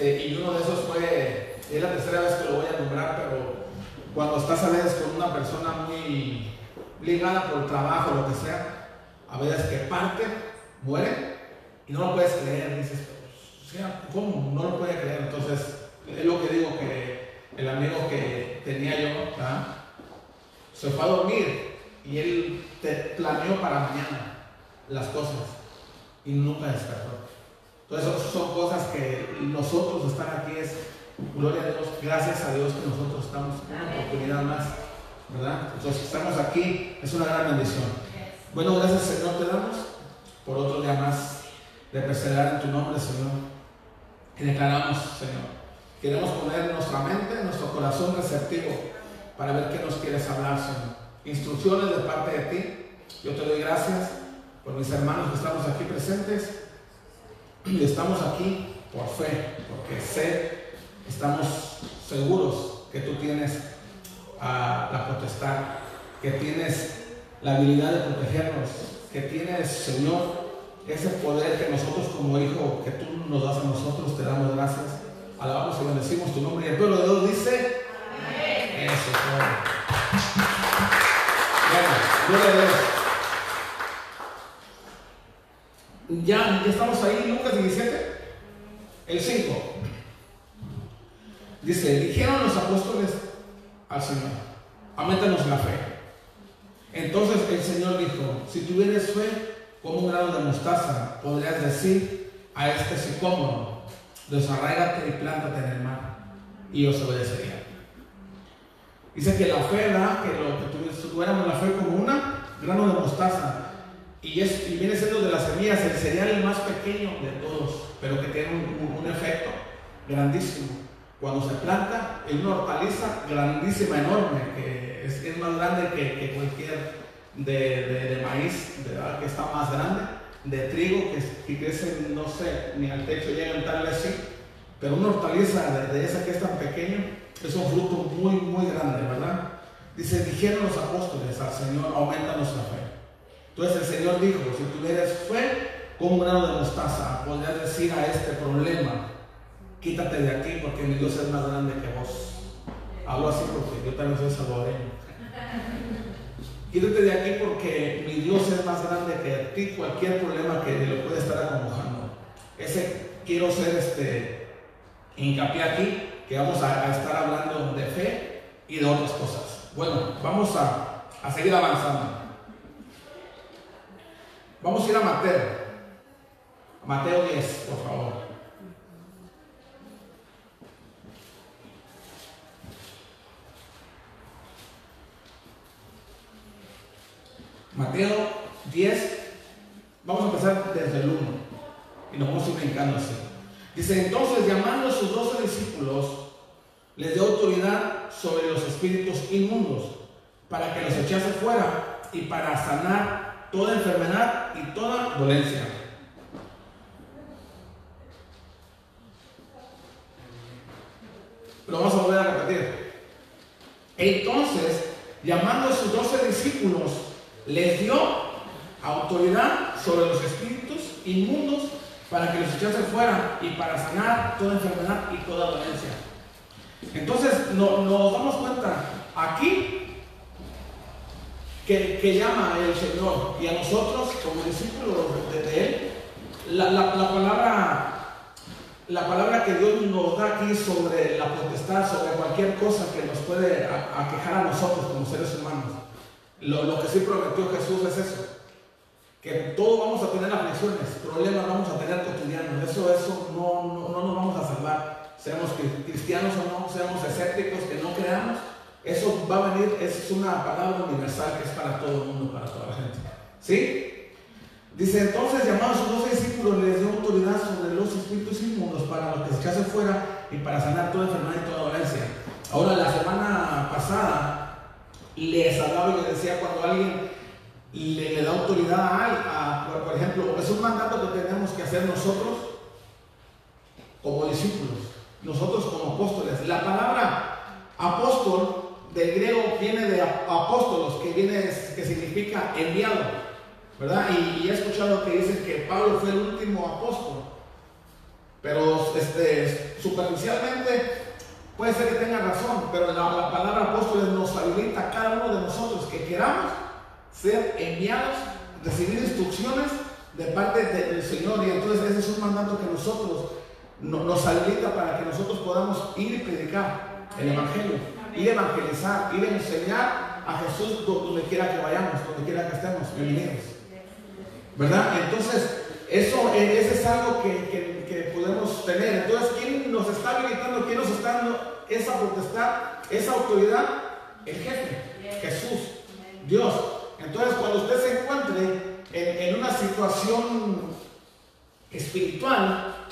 este, y uno de esos fue, es la tercera vez que lo voy a nombrar, pero cuando estás a veces con una persona muy ligada por el trabajo, lo que sea, a veces que parte, muere y no lo puedes creer, dices, ¿cómo? No lo puede creer. Entonces, es lo que digo que el amigo que tenía yo, se fue a dormir y él te planeó para mañana las cosas y nunca despertó. Entonces, son cosas que nosotros estar aquí es, gloria a Dios, gracias a Dios que nosotros estamos una oportunidad más, ¿verdad? Entonces, estamos aquí, es una gran bendición. Bueno, gracias Señor te damos por otro día más de perseverar en tu nombre, Señor. Y declaramos, Señor, queremos poner nuestra mente, nuestro corazón receptivo para ver qué nos quieres hablar, Señor. Instrucciones de parte de ti. Yo te doy gracias por mis hermanos que estamos aquí presentes. Estamos aquí por fe, porque sé, estamos seguros que tú tienes ah, la potestad, que tienes la habilidad de protegernos, que tienes, Señor, ese poder que nosotros como hijo, que tú nos das a nosotros, te damos gracias. Alabamos y bendecimos tu nombre. Y el pueblo de Dios dice, eso, todo. Bueno, gloria a Dios. Ya, ya estamos ahí, Lucas 17, el 5. Dice, dijeron los apóstoles al Señor, aumentanos la fe. Entonces el Señor dijo, si tuvieres fe como un grano de mostaza, podrías decir a este sicómoro, desarraigate y plántate en el mar, y os obedecería. Dice que la fe, ¿verdad? Que lo que tuvi- tuviéramos la fe como una grano de mostaza, y, es, y viene siendo de las semillas el cereal más pequeño de todos, pero que tiene un, un- un efecto grandísimo. Cuando se planta en una hortaliza grandísima, enorme, que es, es más grande que, que cualquier de, maíz, ¿verdad? que está más grande, de trigo, que, crece, no sé, ni al techo llegan tal vez sí, pero una hortaliza de, esa que es tan pequeño, es un fruto muy, muy grande, ¿verdad? Dice, dijeron los apóstoles al Señor, aumentanos la fe. Entonces el Señor dijo, si tuvieras fe como un grano de mostaza, podrías decir a este problema, quítate de aquí porque mi Dios es más grande que vos. Hablo así porque yo también soy salvadoreño. Quítate de aquí porque mi Dios es más grande que a ti cualquier problema que lo puede estar acongojando. Ese quiero ser este hincapié aquí, que vamos a, estar hablando de fe y de otras cosas. Bueno, vamos a seguir avanzando. Vamos a ir a Mateo. Mateo 10, por favor. Mateo 10, vamos a empezar desde el 1 y nos vamos a ir brincando así. Dice, entonces llamando a sus doce discípulos, les dio autoridad sobre los espíritus inmundos para que los echase fuera y para sanar toda enfermedad y toda dolencia. Lo vamos a volver a repetir. Entonces, llamando a sus doce discípulos, les dio autoridad sobre los espíritus inmundos para que los echase fuera y para sanar toda enfermedad y toda dolencia. Entonces nos damos cuenta aquí que, llama el Señor y a nosotros como discípulos de, Él, la, palabra la palabra que Dios nos da aquí sobre la potestad, sobre cualquier cosa que nos puede aquejar a nosotros como seres humanos. Lo, lo que sí prometió Jesús es eso que todos vamos a tener aflicciones, problemas vamos a tener cotidianos, eso, eso no, no, no nos vamos a salvar, seamos cristianos o no, seamos escépticos, que no creamos, eso va a venir, es una palabra universal que es para todo el mundo, para toda la gente. ¿Sí? Dice entonces, llamados sus dos discípulos, les dio autoridad sobre los espíritus inmundos para lo que se echase fuera y para sanar toda enfermedad y toda dolencia. Ahora, la semana pasada les hablaba y les decía cuando alguien le, da autoridad a, a, por ejemplo, es un mandato que tenemos que hacer nosotros como discípulos, nosotros como apóstoles. La palabra apóstol del griego viene de apóstolos, que, viene, que significa enviado, ¿verdad? Y, he escuchado que dicen que Pablo fue el último apóstol, pero este, superficialmente puede ser que tenga razón, pero la, la palabra apóstoles nos habilita a cada uno de nosotros que queramos ser enviados, recibir instrucciones de parte del Señor. Y entonces ese es un mandato que nosotros nos habilita para que nosotros podamos ir y predicar el Evangelio, ir a evangelizar, ir a enseñar a Jesús donde quiera que vayamos, donde quiera que estemos, bienvenidos. ¿Verdad? Entonces, eso, es algo que, que, podemos tener. Entonces, ¿quién nos está habilitando? ¿Quién nos está dando esa potestad, esa autoridad? El jefe, Jesús, Dios. Entonces, cuando usted se encuentre en, una situación espiritual,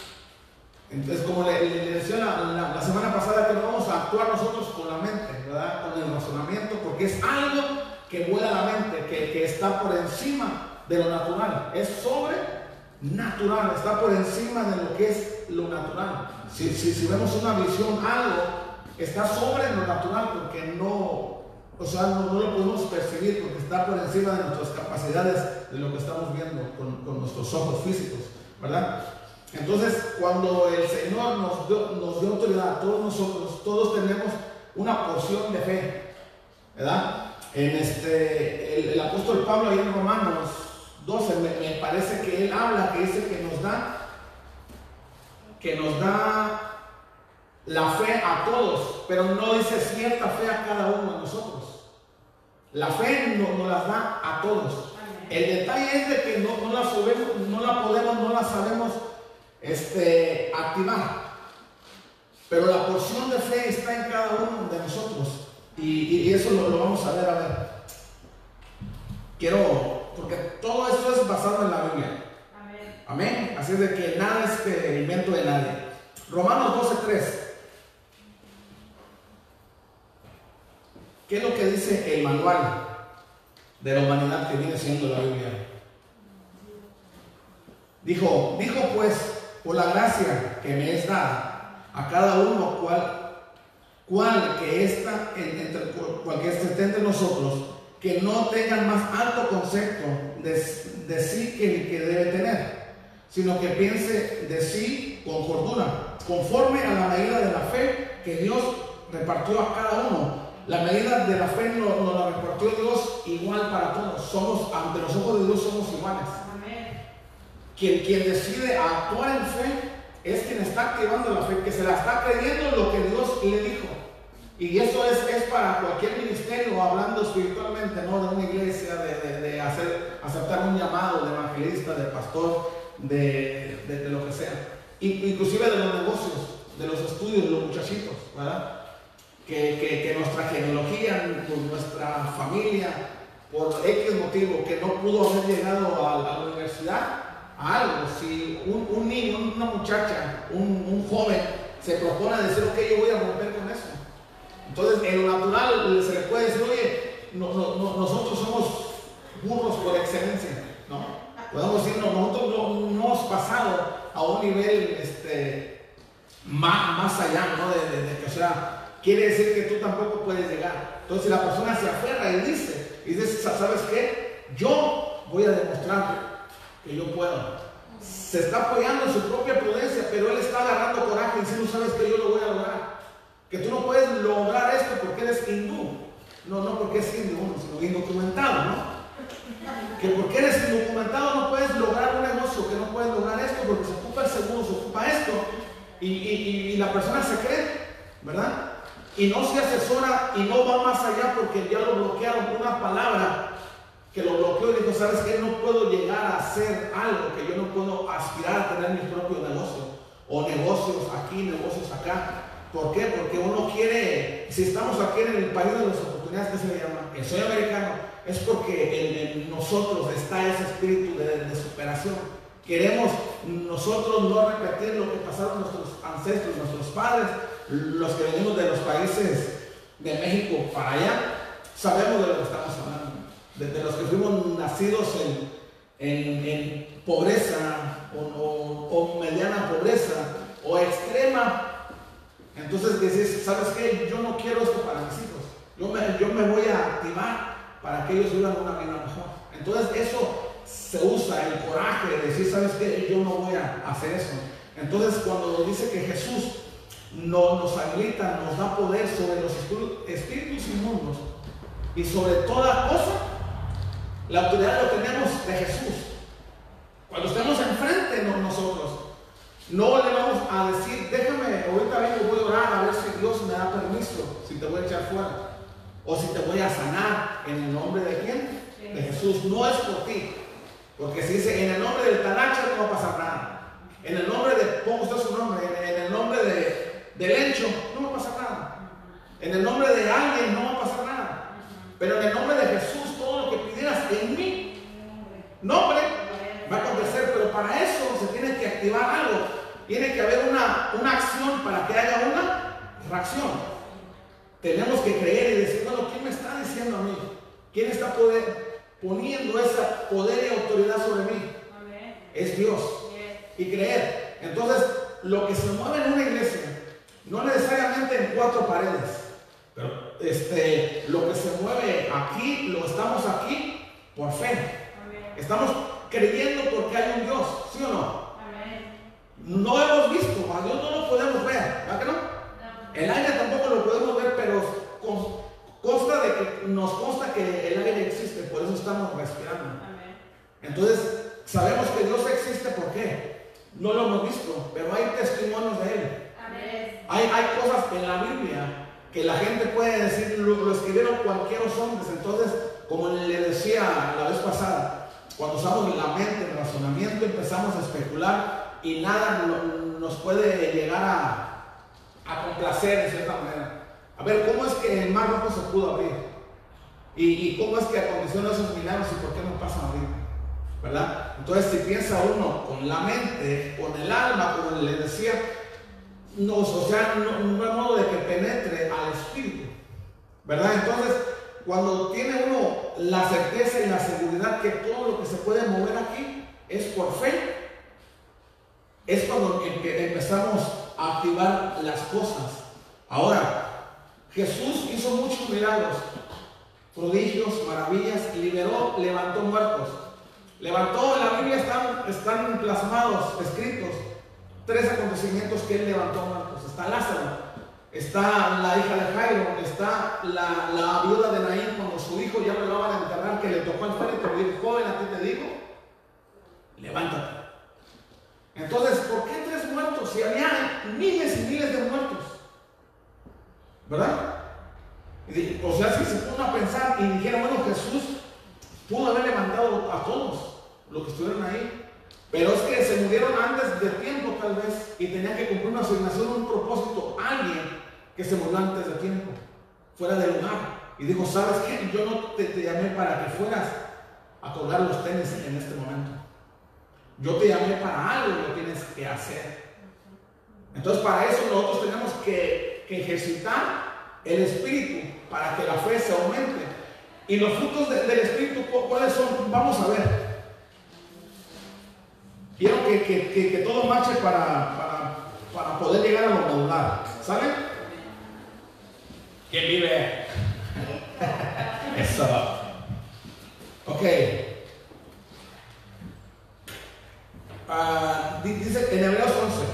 entonces, como le, decía la, semana pasada, que no vamos a actuar nosotros con la mente, ¿verdad? Con el razonamiento, porque es algo que vuela la mente, que, está por encima de lo natural. Es sobrenatural, está por encima de lo que es lo natural. Si, si vemos una visión, algo está sobre lo natural, porque no, o sea, no, lo podemos percibir porque está por encima de nuestras capacidades de lo que estamos viendo con, nuestros ojos físicos, ¿verdad? Entonces, cuando el Señor nos dio, nos dio autoridad todos nosotros, todos tenemos una porción de fe, ¿verdad? En este, el, apóstol Pablo ahí en Romanos 12 me, me, parece que él habla, que dice que nos da, que nos da la fe a todos, pero no dice cierta fe a cada uno de nosotros. La fe nos no las da a todos. El detalle es de que no, la, sabemos, no la podemos, no la sabemos este, activar. Pero la porción de fe está en cada uno de nosotros. Y, eso lo, vamos a ver, a ver. Quiero, porque todo esto es basado en la Biblia. Amén. Amén. Así de que nada es que invento de nadie. Romanos 12.3. ¿Qué es lo que dice el manual de la humanidad que viene siendo la Biblia? Dijo, dijo pues, por la gracia que me es dada a cada uno cual, cual que está entre, cual que esté entre nosotros, que no tengan más alto concepto de, de sí que el que debe tener, sino que piense de sí con cordura, conforme a la medida de la fe que Dios repartió a cada uno la medida de la fe nos, la repartió Dios igual para todos. Somos, ante los ojos de Dios somos iguales. Quien, quien decide actuar en fe es quien está activando la fe, que se la está creyendo lo que Dios le dijo. Y eso es, para cualquier ministerio, hablando espiritualmente, no de una iglesia, de, hacer, aceptar un llamado de evangelista, de pastor, de, lo que sea. Inclusive de los negocios, de los estudios, de los muchachitos, ¿verdad? que, nuestra genealogía, nuestra familia, por X motivo, que no pudo haber llegado a la universidad, algo, si un, niño, una muchacha, un, joven se propone decir, ok, yo voy a romper con eso. Entonces, en lo natural se le puede decir, oye, nosotros somos burros por excelencia, ¿no? Podemos decir, nosotros no, hemos pasado a un nivel este, más, más allá, ¿no? De, o sea, quiere decir que tú tampoco puedes llegar. Entonces, si la persona se aferra y dice, y dice, ¿sabes qué? Yo voy a demostrar que yo puedo. Se está apoyando en su propia prudencia, pero él está agarrando coraje y diciendo, ¿sabes que Yo lo voy a lograr. Que tú no puedes lograr esto porque eres hindú. No, no porque es hindú, sino indocumentado, ¿no? Que porque eres indocumentado no puedes lograr un negocio, que no puedes lograr esto porque se ocupa el seguro, se ocupa esto. Y, la persona se cree, ¿verdad? Y no se asesora y no va más allá porque ya lo bloquearon con una palabra que lo bloqueó y dijo, ¿sabes qué? No puedo llegar a hacer algo, que yo no puedo aspirar a tener mi propio negocio. O negocios aquí, negocios acá. ¿Por qué? Porque uno quiere, si estamos aquí en el país de las oportunidades, ¿qué se le llama? Que soy americano, es porque en, nosotros está ese espíritu de, superación. Queremos nosotros no repetir lo que pasaron nuestros ancestros, nuestros padres, los que venimos de los países de México para allá, sabemos de lo que estamos hablando. De, los que fuimos nacidos en, pobreza o mediana pobreza o extrema entonces decís, ¿sabes qué? Yo no quiero esto para mis hijos. Yo me, yo me voy a activar para que ellos vivan una vida mejor. Entonces eso se usa, el coraje de decir, ¿sabes qué? Yo no voy a hacer eso. Entonces cuando dice que Jesús no, nos habilita, nos da poder sobre los espíritus inmundos y sobre toda cosa, la autoridad lo tenemos de Jesús. Cuando estemos enfrente de nosotros, no le vamos a decir, déjame, ahorita vengo, voy a orar a ver si Dios me da permiso, si te voy a echar fuera. O si te voy a sanar en el nombre de quién? De Jesús. No es por ti. Porque si dice, en el nombre del Tanacha no va a pasar nada. En el nombre de, ¿cómo está su nombre? En, el nombre de, del Encho, no va a pasar nada. En el nombre de alguien no va a pasar nada. Pero en el nombre de Jesús, en mi nombre va a acontecer. Pero para eso se tiene que activar algo. Tiene que haber una, una acción para que haya una reacción. Tenemos que creer y decir, bueno, ¿quién me está diciendo a mí? ¿Quién está poder, poniendo ese poder y autoridad sobre mí? Es Dios. Y creer. Entonces, lo que se mueve en una iglesia, no necesariamente en cuatro paredes, pero este, lo que se mueve aquí, lo estamos aquí por fe. Estamos creyendo porque hay un Dios, ¿sí o no? no hemos visto, a Dios no lo podemos ver, ¿verdad que no? El aire tampoco lo podemos ver, pero consta de que nos consta que el aire existe, por eso estamos respirando. Entonces, sabemos que Dios existe, ¿por qué? No lo hemos visto, pero hay testimonios de Él. Hay, hay cosas en la Biblia que la gente puede decir, lo, escribieron cualquier hombres. Entonces, como le decía la vez pasada, cuando usamos la mente, el razonamiento, empezamos a especular y nada nos puede llegar a, complacer de cierta manera. A ver, ¿cómo es que el mar rojo se pudo abrir? ¿Y, cómo es que aconteció esos milagros y por qué no pasan ahorita? ¿Verdad? Entonces, si piensa uno con la mente, con el alma, como le decía, no, o sea, hay modo de que penetre al espíritu. ¿Verdad? Entonces, cuando tiene uno la certeza y la seguridad que todo lo que se puede mover aquí es por fe, es cuando empezamos a activar las cosas. Ahora, Jesús hizo muchos milagros, prodigios, maravillas, liberó, levantó muertos. Levantó, en la Biblia están, están plasmados, escritos, tres acontecimientos que él levantó muertos. Está Lázaro, está la hija de Jairo, está la, la viuda de Naín cuando su hijo ya lo iban a enterrar, que le tocó al frente, le dijo, joven, a ti te digo, levántate. Entonces, ¿por qué tres muertos? Si había miles y miles de muertos. ¿Verdad? O sea, si se puso a pensar y dijeron, bueno, Jesús pudo haber levantado a todos los que estuvieron ahí. Pero es que se murieron antes de tiempo tal vez y tenían que cumplir una asignación, un propósito. Alguien que se murió antes de tiempo, fuera del lugar. y dijo, ¿sabes qué? Yo no te, llamé para que fueras a colgar los tenis en este momento. Yo te llamé para algo que tienes que hacer. Entonces para eso nosotros tenemos que, que ejercitar el espíritu para que la fe se aumente. Y los frutos de- del espíritu, ¿cu- ¿cuáles son? Vamos a ver. Quiero que, que- que- todo marche para, para, para poder llegar a lo modular. ¿Sale? ¿Quién vive? Eso. Ok. Di- dice en Hebreos 11.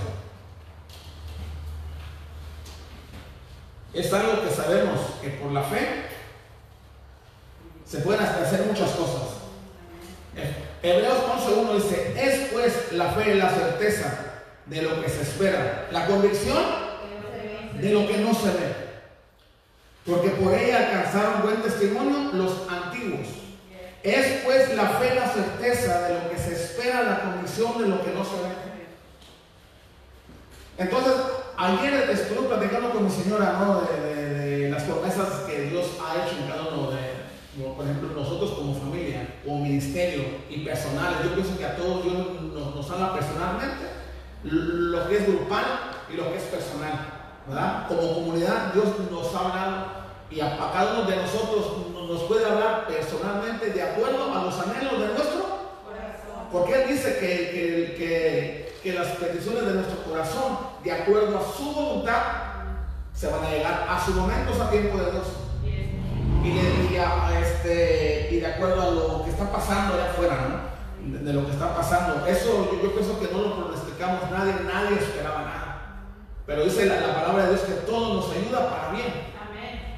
Es algo que sabemos que por la fe se pueden hacer muchas cosas. Hebreos 11.1 dice, es pues la fe la certeza de lo que se espera, la convicción de lo que no se ve. Porque por ella alcanzaron buen testimonio los antiguos. Es pues la fe la certeza de lo que se espera, la convicción de lo que no se ve. Entonces, ayer estuve platicando con mi señora ¿no? de, las promesas que Dios ha hecho en cada uno de, por ejemplo, nosotros como familia, como ministerio y personales. Yo pienso que a todos Dios nos, nos habla personalmente, lo que es grupal y lo que es personal. ¿Verdad? Como comunidad, Dios nos ha hablado y a, a cada uno de nosotros nos puede hablar personalmente de acuerdo a los anhelos de nuestro porque Él dice que, que- que- que las peticiones de nuestro corazón, de acuerdo a su voluntad, se van a llegar a su momento, a tiempo de Dios. Y, de, y a- a este, y de acuerdo a lo que está pasando allá afuera, ¿no? De, de lo que está pasando. Eso yo, yo pienso que no lo pronosticamos nadie, nadie esperaba nada. Pero dice la, la palabra de Dios que todo nos ayuda para bien.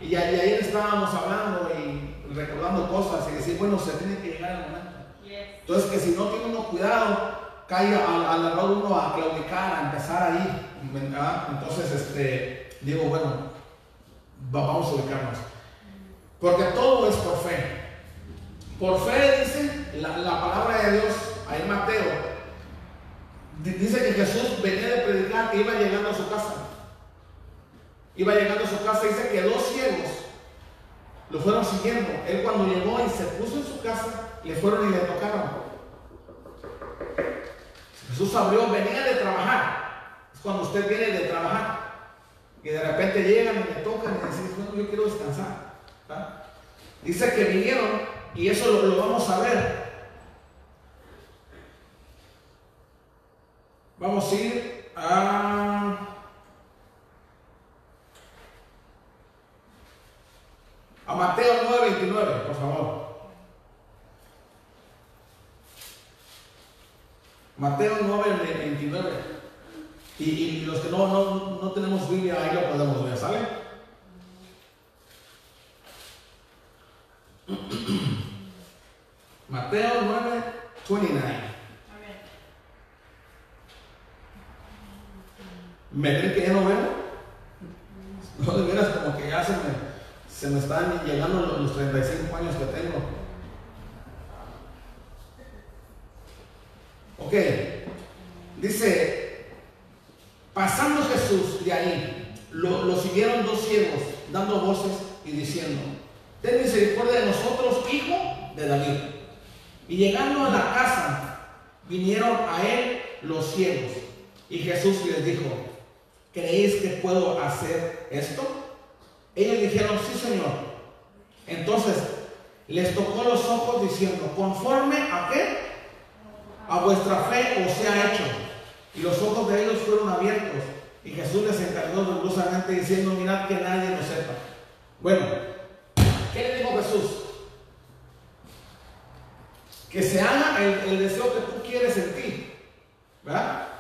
Y, a- y ayer estábamos hablando y recordando cosas y decir, bueno, se tiene que llegar el momento. Entonces, que si no tiene uno cuidado, cae al, al error uno a claudicar, a empezar ahí. ¿verdad? Entonces, este, digo, bueno, va- vamos a ubicarnos. Porque todo es por fe. Por fe dice la, la palabra de Dios, ahí Mateo, dice que Jesús venía de predicar e iba llegando a su casa. Iba llegando a su casa y dice que dos ciegos lo fueron siguiendo. Él cuando llegó y se puso en su casa, le fueron y le tocaron. Jesús abrió, venía de trabajar. Es cuando usted viene de trabajar. Y de repente llegan y le tocan y dicen, bueno, yo quiero descansar. Dice que vinieron y eso lo vamos a ver. Vamos a ir a... A Mateo 9:29, por favor. Mateo 9:29. Y, y los que no, no, no tenemos Biblia, ahí lo podemos ver, ¿sale? Mateo 9:29. ¿Me creen que ya no veo? No, de veras, como que ya se me, se me están llegando los, los 35 años que tengo. Ok, dice, pasando Jesús de ahí, lo, lo siguieron dos ciegos, dando voces y diciendo, ten misericordia de nosotros, hijo de David. Y llegando a la casa, vinieron a él los ciegos. Y Jesús les dijo, ¿creéis que puedo hacer esto? Ellos dijeron, sí, Señor. Entonces les tocó los ojos diciendo, conforme a qué? A vuestra fe os sea hecho. Y los ojos de ellos fueron abiertos. Y Jesús les encargó dolorosamente diciendo, mirad que nadie lo sepa. Bueno, ¿qué le dijo Jesús? Que se haga el, el deseo que tú quieres en ti. ¿Verdad?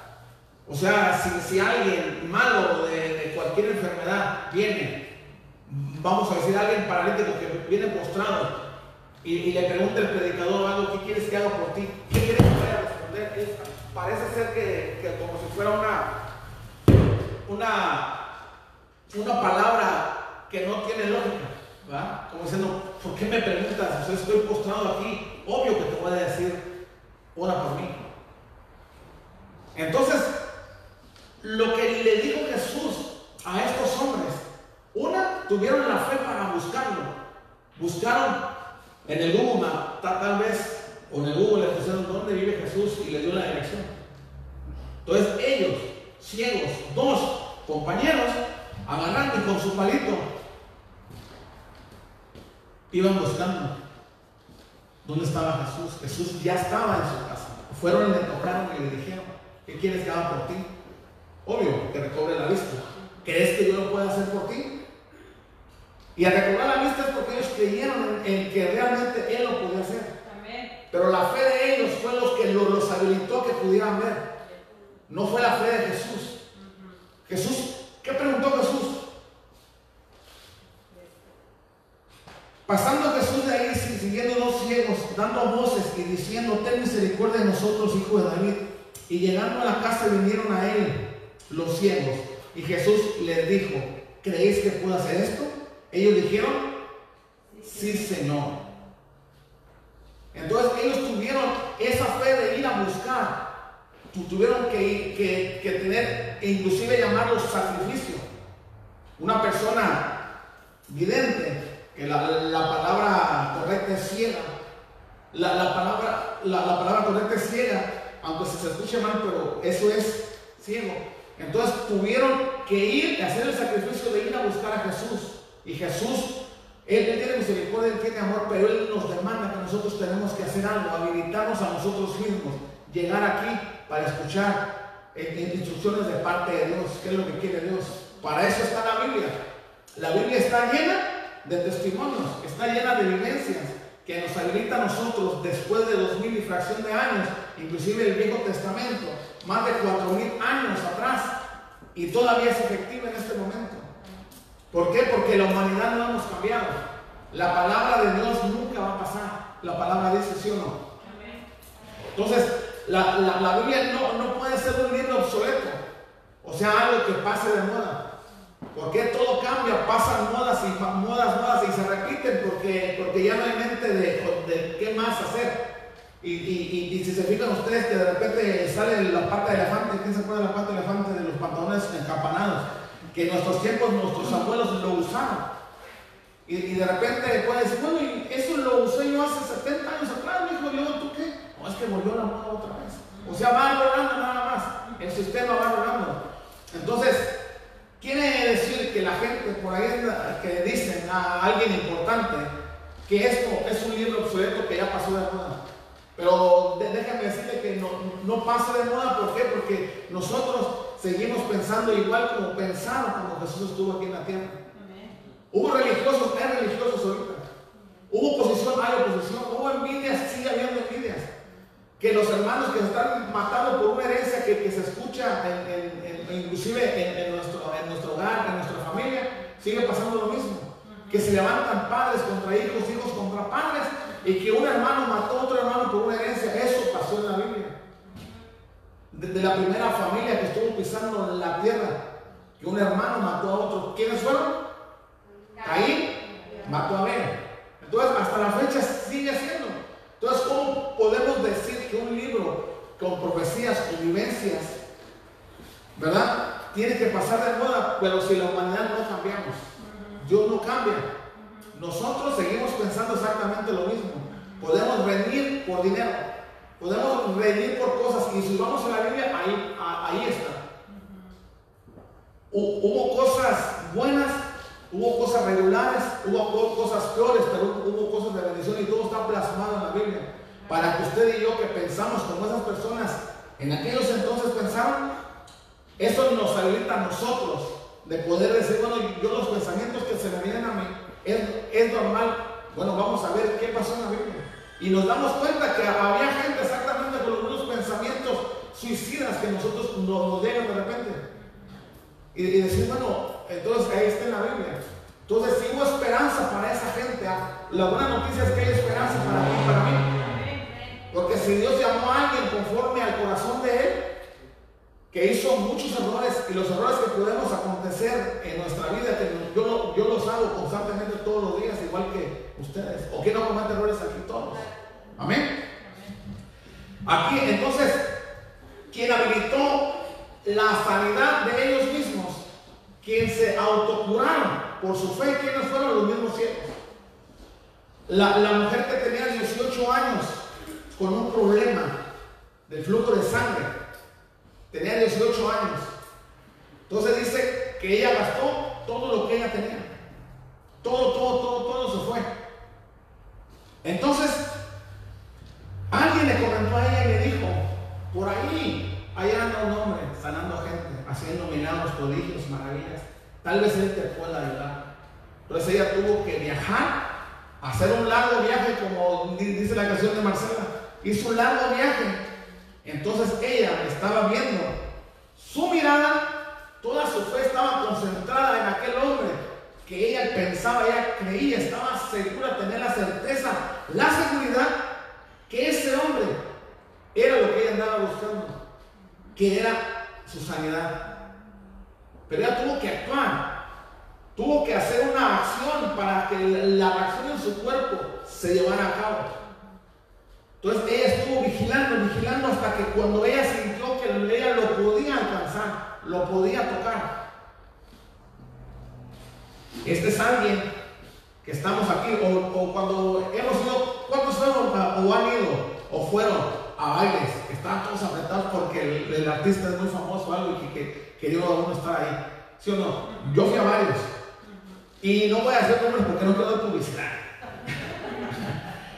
O sea, si, si alguien malo de, cualquier enfermedad viene, vamos a decir alguien paralítico que viene postrado y, le pregunta el predicador algo, ¿qué quieres que haga por ti? ¿Qué quieres que vaya a responder? Es- parece ser que, que como si fuera una, una, una palabra que no tiene lógica, ¿verdad? Como diciendo, ¿por qué me preguntas? O sea, estoy postrado aquí, obvio que te voy a decir, ora por mí. Entonces, lo que le dijo Jesús a estos hombres, una, tuvieron la fe para buscarlo Buscaron en el Google, tal vez, o en el Google le pusieron dónde vive Jesús y le dio la dirección. Entonces ellos, ciegos, dos compañeros, agarrando con su palito, iban buscando dónde estaba Jesús. Jesús ya estaba en su casa. Fueron y le tocaron y le dijeron, ¿qué quieres que haga por ti? Obvio, que recobre la vista. ¿Crees que yo lo pueda hacer por ti? Y al recobrar la vista es porque ellos creyeron en, que realmente Él lo podía hacer. Pero la fe de ellos fue lo que los, habilitó que pudieran ver. No fue la fe de Jesús. Jesús, ¿qué preguntó Jesús? Pasando Jesús de ahí, siguiendo los ciegos, dando voces y diciendo, ten misericordia de nosotros, hijo de David. Y llegando a la casa vinieron a él los ciegos. Y Jesús les dijo, ¿creéis que puedo hacer esto? Ellos dijeron, sí, Señor. Entonces ellos tuvieron esa fe de ir a buscar. Tuvieron que, que, que tener, e inclusive llamarlo sacrificio. Una persona vidente, que la, palabra correcta es ciega. La, palabra, la, palabra correcta es ciega, aunque se escuche mal, pero eso es ciego. Entonces tuvieron que ir, a hacer el sacrificio de ir a buscar a Jesús. Y Jesús, él, tiene misericordia, Él tiene amor, pero Él nos demanda que nosotros tenemos que hacer algo, habilitarnos a nosotros mismos, llegar aquí para escuchar eh, instrucciones de parte de Dios, qué es lo que quiere Dios. Para eso está la Biblia. La Biblia está llena de testimonios, está llena de vivencias que nos habilita a nosotros después de dos mil y fracción de años, inclusive el Viejo Testamento, más de cuatro mil años atrás, y todavía es efectiva en este momento. ¿Por qué? Porque la humanidad no hemos cambiado. La palabra de Dios nunca va a pasar. La palabra dice sí o no. Entonces, la, Biblia no, no, puede ser un libro obsoleto. O sea, algo que pase de moda. Porque todo cambia, pasan modas y modas, modas y se repiten porque, porque ya no hay mente de, qué más hacer. Y, y, si se fijan ustedes que de repente sale la pata de elefante, ¿quién se acuerda de la pata de elefante de los pantalones encampanados? que en nuestros tiempos nuestros abuelos lo usaban. Y, de repente puede decir, bueno, eso lo usé yo hace 70 años atrás, me dijo, yo, ¿tú qué? No, es que volvió la moda otra vez. O sea, va rodando nada más. El sistema va rodando. Entonces, quiere decir que la gente por ahí que dicen a alguien importante que esto es un libro obsoleto que ya pasó de moda. Pero déjame decirle que no, no pasa de moda, ¿por qué? Porque nosotros seguimos pensando igual como pensaron cuando Jesús estuvo aquí en la tierra. Hubo religiosos, hay religiosos ahorita. Hubo oposición, hay oposición. Hubo envidias, sigue habiendo envidias. Que los hermanos que se están matando por una herencia que, se escucha inclusive en, nuestro, en nuestro hogar, en nuestra familia, sigue pasando lo mismo. Que se levantan padres contra hijos, hijos contra padres, y que un hermano mató a otro hermano de, la primera familia que estuvo pisando la tierra, que un hermano mató a otro. ¿Quiénes fueron? Caín mató a Abel. Entonces, hasta la fecha sigue siendo. Entonces, ¿cómo podemos decir que un libro con profecías, con vivencias, ¿verdad? Tiene que pasar de moda, pero si la humanidad no cambiamos, Dios no cambia. Nosotros seguimos pensando exactamente lo mismo. Podemos venir por dinero, Podemos venir por cosas y si vamos a la Biblia, ahí, ahí está. Hubo cosas buenas, hubo cosas regulares, hubo cosas peores, pero hubo cosas de bendición y todo está plasmado en la Biblia. Para que usted y yo que pensamos como esas personas en aquellos entonces pensaron, eso nos habilita a nosotros de poder decir, bueno, yo los pensamientos que se me vienen a mí, es, es normal. Bueno, vamos a ver qué pasó en la Biblia. Y nos damos cuenta que había gente exactamente con los mismos pensamientos suicidas que nosotros nos, llegan de repente. Y, y, decir, bueno, entonces ahí está en la Biblia. Entonces, si hubo esperanza para esa gente, ah, la buena noticia es que hay esperanza para mí para mí. Porque si Dios llamó a alguien conforme al corazón de Él, que hizo muchos errores y los errores que podemos acontecer en nuestra vida, que yo, yo los hago constantemente todos los días, igual que ustedes. ¿O que no cometen errores aquí todos? Amén. Aquí, entonces, quien habilitó la sanidad de ellos mismos, quien se autocuraron por su fe, ¿quiénes fueron los mismos ciegos? La, la mujer que tenía 18 años con un problema del flujo de sangre, tenía 18 años. Entonces dice que ella gastó todo lo que ella tenía. Todo, todo, todo, todo se fue. Entonces, alguien le comentó a ella y le dijo, por ahí, allá anda un hombre sanando gente, haciendo milagros, prodigios, maravillas. Tal vez él te pueda ayudar. Entonces ella tuvo que viajar, hacer un largo viaje, como dice la canción de Marcela. Hizo un largo viaje. Entonces ella estaba viendo su mirada, toda su fe estaba concentrada en aquel hombre que ella pensaba, ella creía, estaba segura, tener la certeza, la seguridad que ese hombre era lo que ella andaba buscando, que era su sanidad. Pero ella tuvo que actuar, tuvo que hacer una acción para que la reacción en su cuerpo se llevara a cabo. Entonces ella estuvo vigilando, vigilando hasta que cuando ella sintió que ella lo podía alcanzar, lo podía tocar. Este es alguien que estamos aquí, o, cuando hemos ido, ¿cuántos fueron o han ido o fueron a bailes? Estaban todos apretados porque el, artista es muy famoso algo y que, que uno estar ahí. ¿Sí o no? Yo fui a varios. Y no voy a hacer nombres porque no quiero dar publicidad.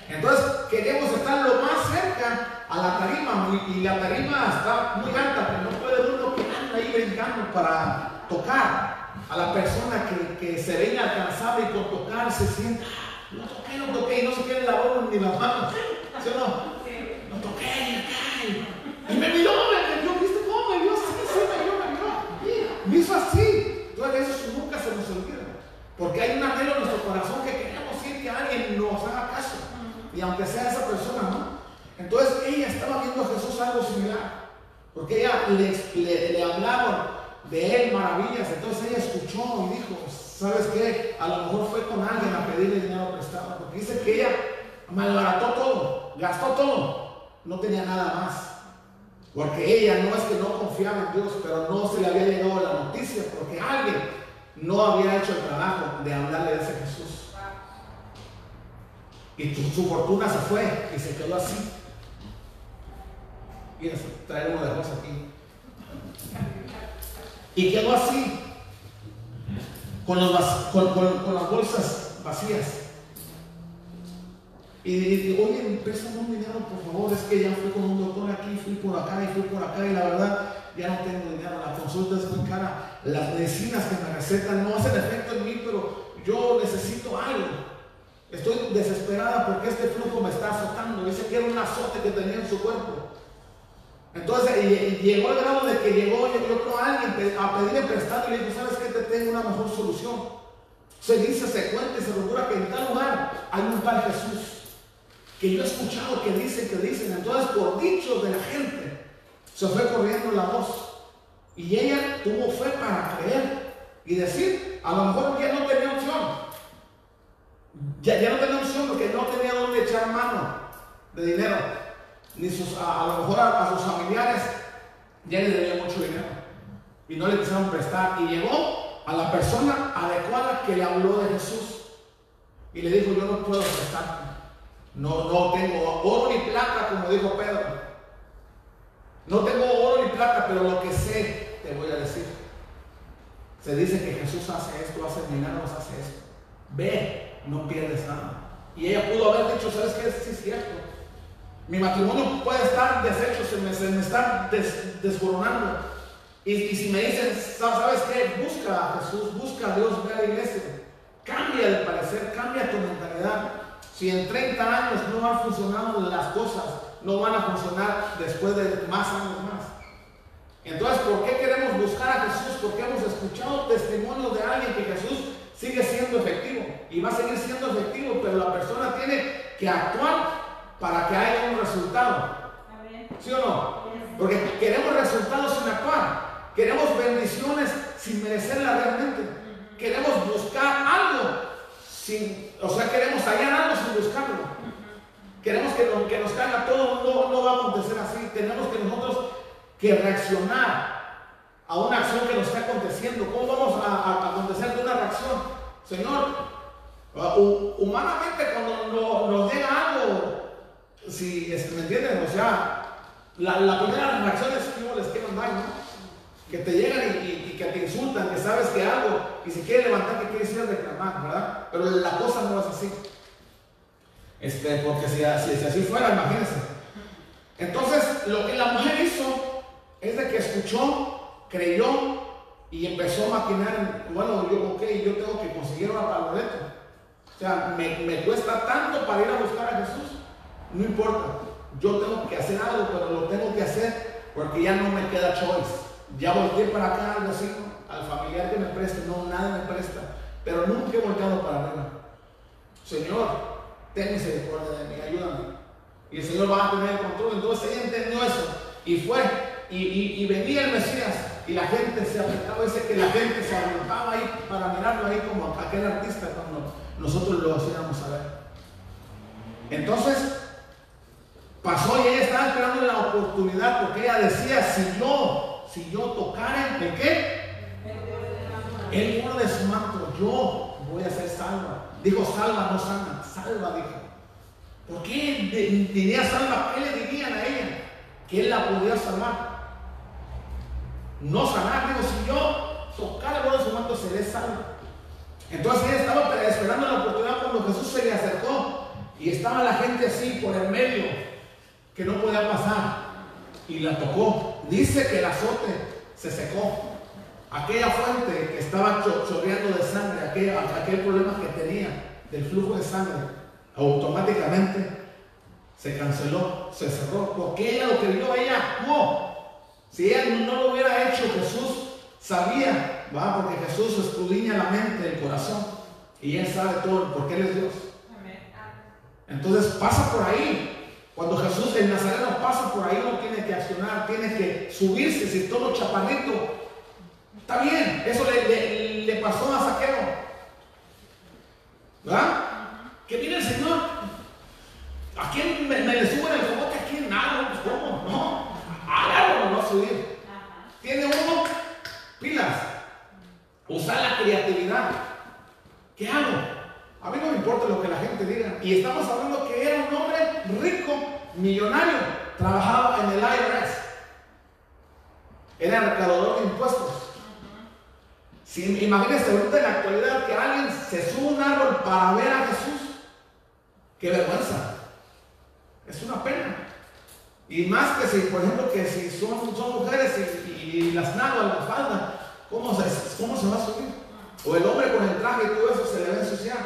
Entonces queremos estar lo más cerca a la tarima y la tarima está muy alta, pero no puede uno que anda ahí brincando para tocar a la persona que, que se ve inalcanzable y por tocar se sienta, no toqué, no toqué, y no se quiere la voz ni las manos, ¿sí o no? No toqué. Y me miró, me vio, ¿viste cómo me vio? Sí, sí, me vio, me vio. Me hizo así. Entonces eso nunca se nos olvida. Porque hay un anhelo en nuestro corazón que queremos ir que alguien nos haga caso. Y aunque sea esa persona, ¿no? Entonces ella estaba viendo a Jesús algo similar. Porque ella le, le, le hablaron de él maravillas. Entonces ella escuchó y dijo, ¿sabes qué? A lo mejor fue con alguien a pedirle dinero prestado. Porque dice que ella malbarató todo, gastó todo, no tenía nada más. Porque ella no es que no confiaba en Dios, pero no se le había llegado la noticia porque alguien no había hecho el trabajo de hablarle de ese Jesús. Y su, fortuna se fue y se quedó así. Y traer uno de aquí. Y quedó así, con, las bolsas vacías. Y dije, oye, préstame un dinero, por favor, es que ya fui con un doctor aquí, fui por acá y fui por acá y la verdad ya no tengo dinero, la consulta es muy cara, las medicinas que me recetan no hacen efecto en mí, pero yo necesito algo. Estoy desesperada porque este flujo me está azotando. Dice que era un azote que tenía en su cuerpo. Entonces llegó el grado de que llegó yo creo alguien a pedirle prestado y le dijo, ¿sabes qué? Te tengo una mejor solución. Se dice, se cuenta y se procura que en tal lugar hay un tal Jesús. Que yo he escuchado que dicen, que dicen. Entonces por dichos de la gente se fue corriendo la voz. Y ella tuvo fe para creer y decir, a lo mejor ya no tenía opción. Ya, ya no tenía opción porque no tenía dónde echar mano de dinero ni sus, a, lo mejor a, sus familiares ya les debía mucho dinero y no le quisieron prestar. Y llegó a la persona adecuada que le habló de Jesús y le dijo: Yo no puedo prestar, no, no tengo oro ni plata, como dijo Pedro. No tengo oro ni plata, pero lo que sé te voy a decir. Se dice que Jesús hace esto, hace milagros, hace esto. Ve, no pierdes nada. Y ella pudo haber dicho, ¿sabes qué? Sí es cierto. Mi matrimonio puede estar deshecho, se me, se está desboronando. Y, si me dicen, ¿sabes qué? Busca a Jesús, busca a Dios, ve a la iglesia. Cambia de parecer, cambia tu mentalidad. Si en 30 años no han funcionado las cosas, no van a funcionar después de más años más. Entonces, ¿por qué queremos buscar a Jesús? Porque hemos escuchado testimonios de alguien que Jesús sigue siendo efectivo y va a seguir siendo efectivo, pero la persona tiene que actuar para que haya un resultado. ¿Sí o no? Porque queremos resultados sin actuar. Queremos bendiciones sin merecerlas realmente. Queremos buscar algo sin, o sea, queremos hallar algo sin buscarlo. Queremos que, que nos caiga todo, no, no va a acontecer así. Tenemos que nosotros que reaccionar a una acción que nos está aconteciendo. ¿Cómo vamos a, a acontecer de una reacción? Señor, Humanamente cuando nos llega algo, si este, me entienden, o sea, la, la primera reacción es que les quieren daño, ¿no? que te llegan y, que te insultan, que sabes que algo, y si quiere levantar, que quieres ir a reclamar, ¿verdad? Pero la cosa no es así. Este, porque si, si, así fuera, imagínense. Entonces, lo que la mujer hizo es de que escuchó, creyó y empezó a maquinar, bueno, yo, ok, yo tengo que conseguir una palabra o sea, me, me, cuesta tanto para ir a buscar a Jesús. No importa. Yo tengo que hacer algo, pero lo tengo que hacer porque ya no me queda choice. Ya volteé para acá al vecino, al familiar que me preste. No, nada me presta. Pero nunca he volteado para arriba. Señor, ten misericordia de mí, ayúdame. Y el Señor va a tener el control. Entonces ella entendió eso. Y fue. Y, y, venía el Mesías. Y la gente se afectaba. Dice que la gente se agolpaba ahí para mirarlo ahí como aquel artista cuando nosotros lo hacíamos saber. Entonces, pasó y ella estaba esperando la oportunidad porque ella decía, si yo, si yo tocara el qué? El borde de su manto, yo voy a ser salva. Dijo salva, no sana, salva, dijo. ¿Por qué diría salva? ¿Qué le dirían a ella? Que él la podía salvar. No sanar, digo, si yo tocara el borde de su manto, seré salva. Entonces ella estaba esperando la oportunidad cuando Jesús se le acercó y estaba la gente así por el medio que no podía pasar y la tocó. Dice que el azote se secó. Aquella fuente que estaba chorreando de sangre, aquel, aquel problema que tenía del flujo de sangre, automáticamente se canceló, se cerró, porque ella lo que vio, ella actuó. Si ella no lo hubiera hecho, Jesús Sabía, va, porque Jesús escudriña la mente, el corazón, y Él sabe todo, porque Él es Dios. Entonces pasa por ahí. Cuando Jesús, el Nazareno, pasa por ahí, no tiene que accionar, tiene que subirse, si todo chaparrito. Está bien, eso le, le, pasó a Saqueo. ¿Verdad? Que viene el Señor. ¿A quién me, le suben el cogote? ¿A quién? Nada, pues ¿cómo? No. Hágalo, no va a subir. Tiene uno Pilas. Usar la creatividad. ¿Qué hago? A mí no me importa lo que la gente diga. Y estamos hablando que era un hombre rico, millonario. Trabajaba en el IRS. Era recaudador de impuestos. Si, imagínense ahorita en la actualidad que alguien se sube a un árbol para ver a Jesús. Qué vergüenza. Es una pena. Y más que si, por ejemplo, que si son, son mujeres y, las nalgas, la falda, ¿cómo se, ¿cómo se va a subir? O el hombre con el traje y todo eso se le va a ensuciar.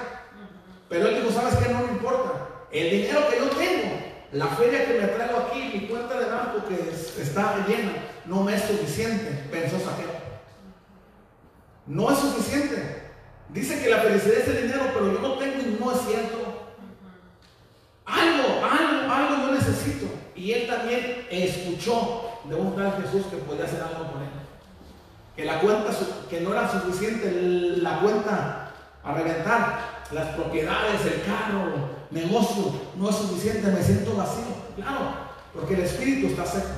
Pero él dijo, ¿sabes qué? No me importa. El dinero que yo tengo, la feria que me traigo aquí, mi cuenta de banco que está llena, no me es suficiente, pensó Saqueo. No es suficiente. Dice que la felicidad es el dinero, pero yo no tengo y no es cierto. Algo, algo, algo yo necesito. Y él también escuchó de un tal Jesús que podía hacer algo con él. Que la cuenta, que no era suficiente la cuenta a reventar, las propiedades, el carro, negocio, no es suficiente, me siento vacío. Claro, porque el espíritu está seco.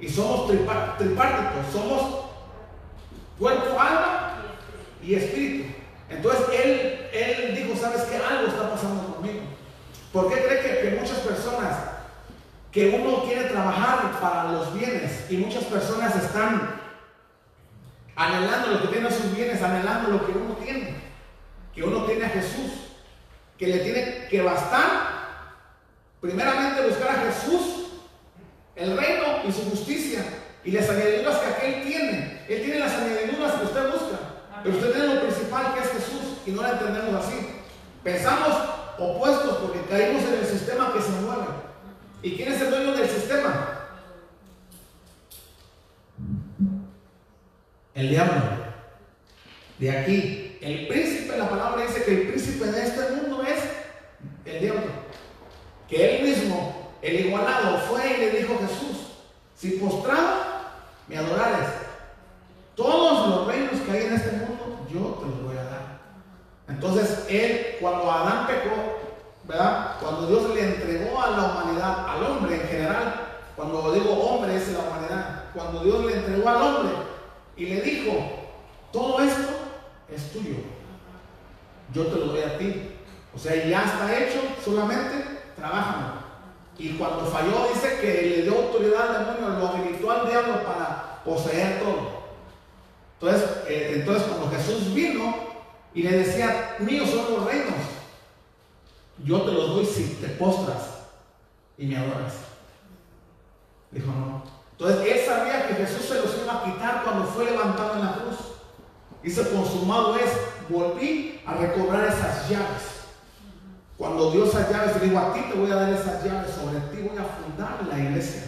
Y somos tripárticos, somos cuerpo, alma y espíritu. Entonces él, él dijo, ¿sabes qué? Algo está pasando conmigo. ¿Por qué cree que, que muchas personas que uno quiere trabajar para los bienes y muchas personas están anhelando lo que tiene sus bienes, anhelando lo que uno tiene, que uno tiene a Jesús, que le tiene que bastar primeramente buscar a Jesús, el reino y su justicia y las añadiduras que aquel tiene. Él tiene las añadiduras que usted busca, pero usted tiene lo principal que es Jesús y no la entendemos así. Pensamos opuestos porque caímos en el sistema que se mueve. ¿Y quién es el dueño del sistema? El diablo. De aquí. El príncipe, la palabra dice que el príncipe de este mundo es el diablo. Que él mismo, el igualado, fue y le dijo a Jesús, si postrado me adorares, todos los reinos que hay en este mundo, los voy a dar. Entonces él, cuando Adán pecó, ¿verdad? Cuando Dios le entregó a la humanidad, al hombre en general, cuando digo hombre es la humanidad, cuando Dios le entregó al hombre y le dijo, todo esto es tuyo. yo te lo doy a ti. O sea, ya está hecho, solamente trabaja. Y cuando falló, dice que le dio autoridad al demonio, lo habilitó al diablo para poseer todo. Entonces, eh, entonces cuando Jesús vino y le decía, míos son los reinos, yo te los doy si te postras y me adoras. Dijo, no. Entonces él sabía que Jesús se los iba a quitar cuando fue levantado en la cruz. Dice, consumado es, volví a recobrar esas llaves. Cuando dio esas llaves, le digo, a ti te voy a dar esas llaves, sobre ti voy a fundar la iglesia.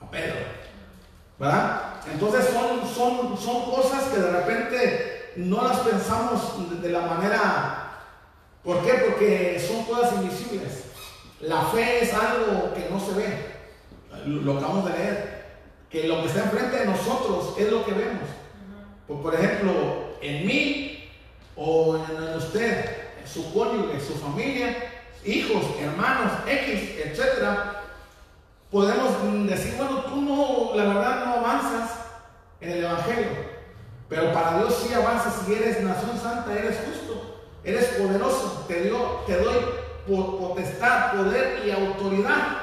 A Pedro. ¿Verdad? Entonces son, son, son cosas que de repente no las pensamos de la manera... ¿Por qué? Porque son cosas invisibles. La fe es algo que no se ve. Lo acabamos de leer. Que lo que está enfrente de nosotros es lo que vemos. Por, ejemplo, en mí o en usted, su cónyuge, su familia, hijos, hermanos, X, etcétera, podemos decir, bueno, tú no, la verdad no avanzas en el Evangelio, pero para Dios sí avanzas si eres nación santa, eres justo, eres poderoso, te, dio, te doy potestad, poder y autoridad.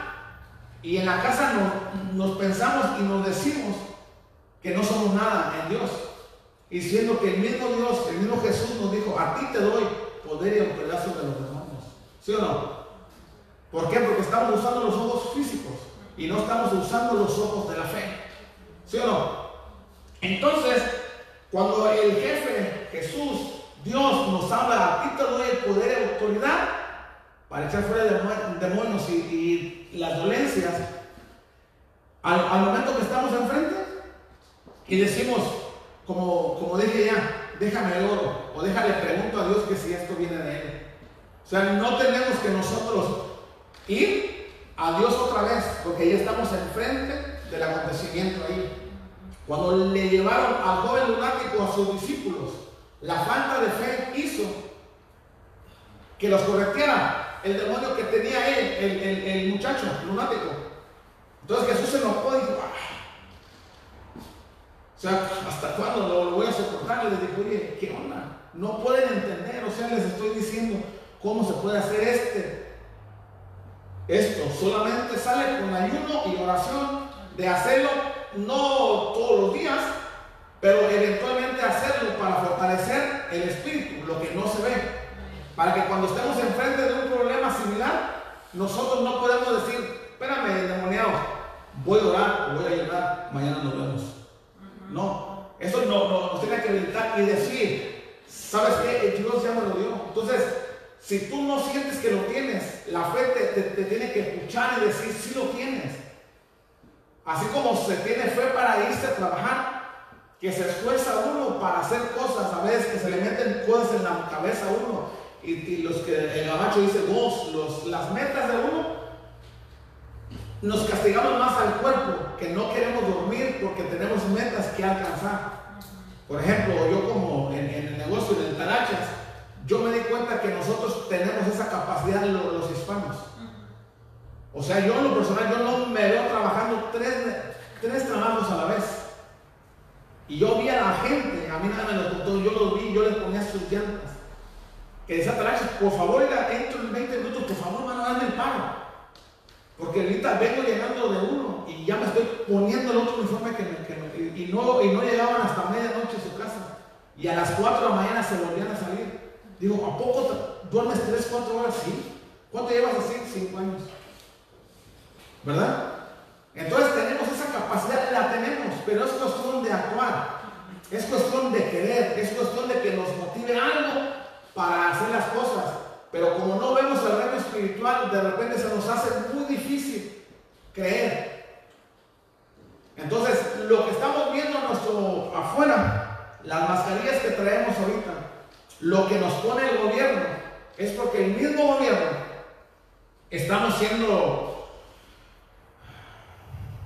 Y en la casa nos, pensamos y nos decimos que no somos nada en Dios. Y siendo que el mismo Dios, el mismo Jesús nos dijo, a ti te doy poder y autoridad sobre los demonios. ¿Sí o no? ¿Por qué? Porque estamos usando los ojos físicos y no estamos usando los ojos de la fe. ¿Sí o no? Entonces, cuando el jefe, Jesús, Dios nos habla, a ti te doy el poder y autoridad, para echar fuera demonios y, las dolencias, al, momento que estamos enfrente y decimos, como, como dije ya, déjame el oro, o déjale pregunto a Dios que si esto viene de Él. O sea, no tenemos que nosotros ir a Dios otra vez, porque ya estamos enfrente del acontecimiento ahí. Cuando le llevaron al joven lunático a sus discípulos, la falta de fe hizo que los corretiera el demonio que tenía él, el, muchacho lunático. Entonces Jesús se enojó y dijo, ah". o sea, ¿hasta cuándo lo, voy a soportar? Y les dijo, oye, ¿qué onda? No pueden entender, o sea, les estoy diciendo cómo se puede hacer este. Esto solamente sale con ayuno y oración de hacerlo no todos los días, pero eventualmente hacerlo para fortalecer el espíritu, lo que no se ve. Para que cuando estemos enfrente de un problema similar, nosotros no podemos decir, espérame, demoniado, voy a orar, voy a ayudar, mañana nos vemos. No, eso no, nos tiene que evitar y decir, ¿sabes qué? Dios ya me lo dio. Entonces, si tú no sientes que lo tienes, la fe te, te tiene que escuchar y decir, sí lo tienes. Así como se tiene fe para irse a trabajar, que se esfuerza uno para hacer cosas, a veces que se le meten cosas en la cabeza a uno y, los que el gabacho dice vos, los, las metas de uno, nos castigamos más al cuerpo, que no queremos dormir porque tenemos metas que alcanzar. Por ejemplo, yo como en, el negocio de tarachas, yo me di cuenta que nosotros tenemos esa capacidad los, los hispanos. O sea, yo en lo personal, yo no me veo trabajando tres, tres trabajos a la vez. Y yo vi a la gente, a mí nada me lo contó, yo los vi, yo les ponía sus llantas que decía por favor, entro en 20 minutos, por favor, van a darme el paro. Porque ahorita vengo llegando de uno y ya me estoy poniendo el otro uniforme que me, y, no, y no llegaban hasta medianoche a su casa. Y a las 4 de la mañana se volvían a salir. Digo, ¿a poco duermes 3, 4 horas? Sí. ¿Cuánto llevas así? 5 años. ¿Verdad? Entonces tenemos esa capacidad, la tenemos, pero es cuestión de actuar. Es cuestión de querer, es cuestión de que nos motive algo para hacer las cosas. Pero como no vemos el reino espiritual, de repente se nos hace muy difícil creer. Entonces, lo que estamos viendo nuestro afuera, las mascarillas que traemos ahorita, lo que nos pone el gobierno, es porque el mismo gobierno estamos siendo,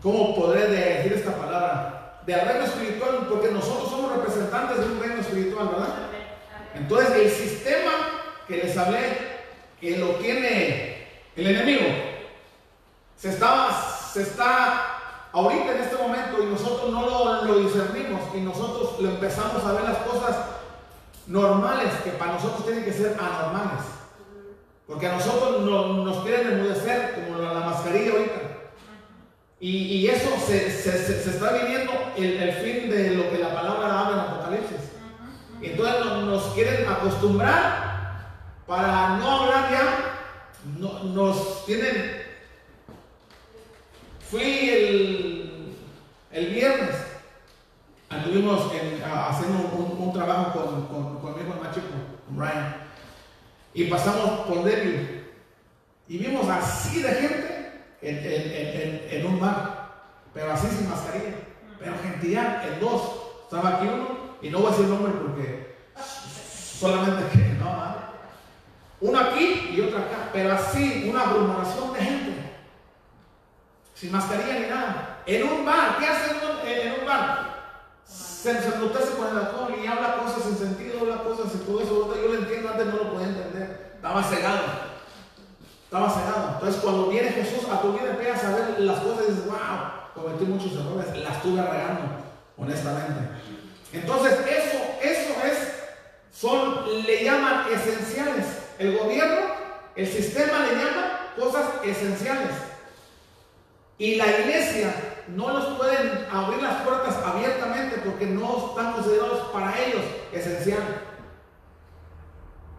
¿cómo podré decir esta palabra? De reino espiritual, porque nosotros somos representantes de un reino espiritual, ¿verdad? Entonces el sistema que les hablé, que lo tiene el enemigo, se está, se está ahorita en este momento y nosotros no lo, discernimos y nosotros lo empezamos a ver las cosas normales que para nosotros tienen que ser anormales. Porque a nosotros nos quieren enmudecer como la, mascarilla ahorita. Y, eso se, está viviendo el, fin de lo que la palabra habla en Apocalipsis. Y entonces nos, quieren acostumbrar para no hablar ya. nos tienen. Fui el, el viernes anduvimos haciendo un, trabajo con, mi hijo más chico, Ryan, y pasamos por Debbie y vimos así de gente en, un bar, pero así sin mascarilla, pero gentilidad, en dos. Estaba aquí uno, y no voy a decir el nombre porque solamente que no, uno aquí y otro acá, pero así, una aglomeración de gente, sin mascarilla ni nada, en un bar, ¿qué hacen en un bar? Se, se enlutece con el alcohol y habla cosas sin sentido, habla cosas y todo eso. Yo lo entiendo, antes no lo podía entender. Estaba cegado. Estaba cegado. Entonces, cuando viene Jesús a tu vida, empiezas a ver las cosas y dices, wow, cometí muchos errores, las estuve regando, honestamente. Entonces, eso, eso es, son, le llaman esenciales. El gobierno, el sistema le llama cosas esenciales. Y la iglesia no los pueden abrir las puertas abiertamente porque no están considerados para ellos esencial.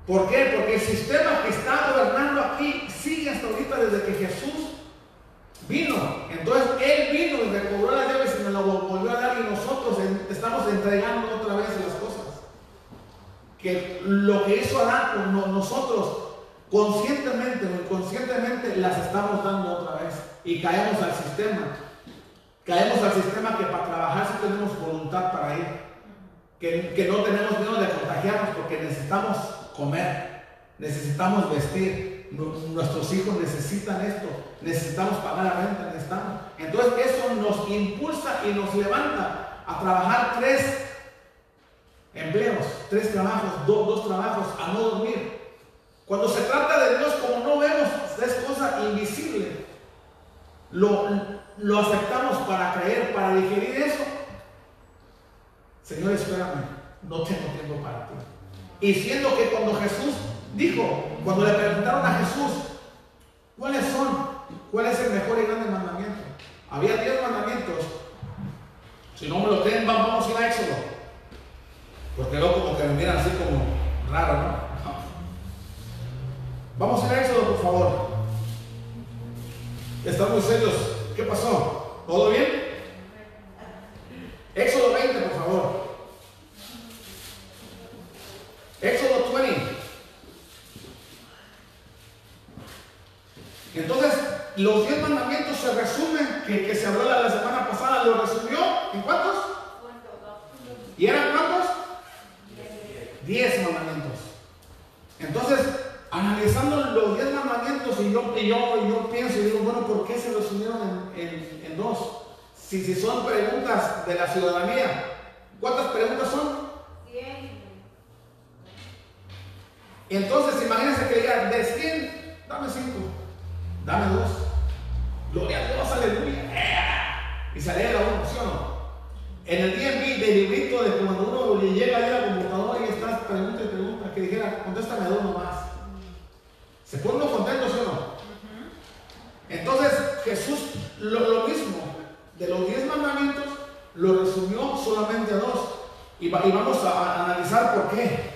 ¿Por qué? Porque el sistema que está gobernando aquí sigue hasta ahorita desde que Jesús vino. Entonces Él vino y recobró las llaves y nos lo volvió a dar y nosotros estamos entregando otra vez las cosas. Que lo que hizo Adán, nosotros conscientemente o inconscientemente las estamos dando otra vez y caemos al sistema. Caemos al sistema que para trabajar sí tenemos voluntad para ir. Que, que no tenemos miedo de contagiarnos porque necesitamos comer, necesitamos vestir, nuestros hijos necesitan esto, necesitamos pagar la renta, necesitamos. Entonces eso nos impulsa y nos levanta a trabajar tres empleos, tres trabajos, dos, dos trabajos, a no dormir. Cuando se trata de Dios, como no vemos, es cosa invisible. Lo, lo aceptamos para creer, para digerir eso. Señor, espérame, no tengo tiempo para ti. Y siendo que cuando Jesús dijo, cuando le preguntaron a Jesús, ¿cuáles son? ¿Cuál es el mejor y grande mandamiento? Había diez mandamientos. Si no me lo creen, vamos a ir a Éxodo. Porque luego como que me miran así como raro, ¿no? Vamos a ir a Éxodo, por favor. Están muy serios ¿Qué pasó? ¿Todo bien? Éxodo 20, por favor. Éxodo 20. Entonces, los diez mandamientos se resumen, que, se habló la, semana pasada, lo resumió en cuántos? ¿Y eran cuántos? Diez mandamientos. Entonces, analizando los diez mandamientos y yo, y yo, yo pienso y digo, bueno, ¿por qué se resumieron en, en, dos? Si, son preguntas de la ciudadanía, ¿cuántas preguntas son? Entonces, imagínense que diga, de 100, dame 5, dame 2. Gloria a Dios, aleluya. Y salía la uno, ¿sí o no? En el DMV del librito de cuando uno le llega a la computadora y está pregunta y pregunta, que dijera, contéstame dos nomás. ¿Se pone uno contento, sí o no? Entonces Jesús lo, mismo, de los diez mandamientos, lo resumió solamente a dos. Y, vamos a, analizar por qué.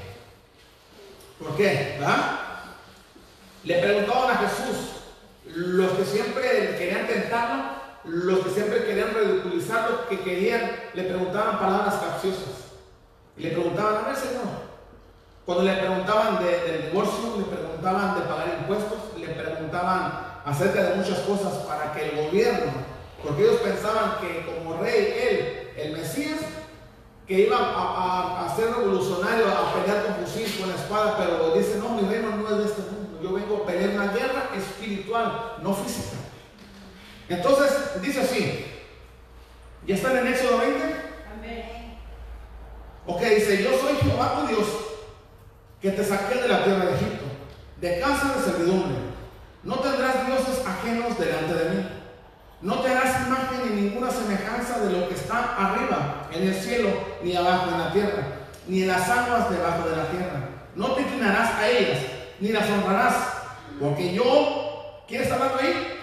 ¿Por qué? ¿Verdad? Le preguntaban a Jesús, los que siempre querían tentarlo, los que siempre querían ridiculizarlo, que querían, le preguntaban palabras capciosas. Y le preguntaban, a ver, Señor, cuando le preguntaban del divorcio, le preguntaban de pagar impuestos, le preguntaban acerca de muchas cosas para que el gobierno, porque ellos pensaban que como rey, él, el Mesías, que iba a, ser revolucionario, a pelear con fusil, con la espada, pero dice, no, mi reino no es de este mundo, yo vengo a pelear una guerra espiritual, no física. Entonces, dice así, ¿ya están en Éxodo 20? Amén. Ok, dice, yo soy Jehová tu Dios que te saqué de la tierra de Egipto, de casa de servidumbre. No tendrás dioses ajenos delante de mí. No te harás imagen ni ninguna semejanza de lo que está arriba en el cielo, ni abajo en la tierra, ni en las aguas debajo de la inclinarás a ellas, ni las honrarás, porque yo, ¿quién está hablando ahí?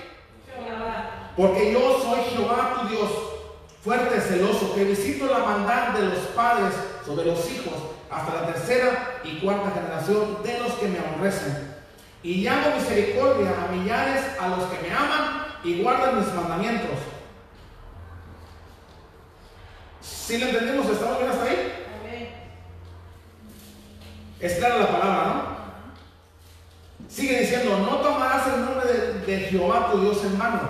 Porque yo soy Jehová tu Dios, fuerte, celoso, que visito la maldad de los padres sobre los hijos hasta la tercera y cuarta generación de los que me aborrecen. Y llamo misericordia a millares a los que me aman y guardan mis mandamientos. Si lo entendemos, ¿estamos bien hasta ahí? Es clara la palabra, ¿no? Sigue diciendo, no tomarás el nombre de, de Jehová tu Dios en mano,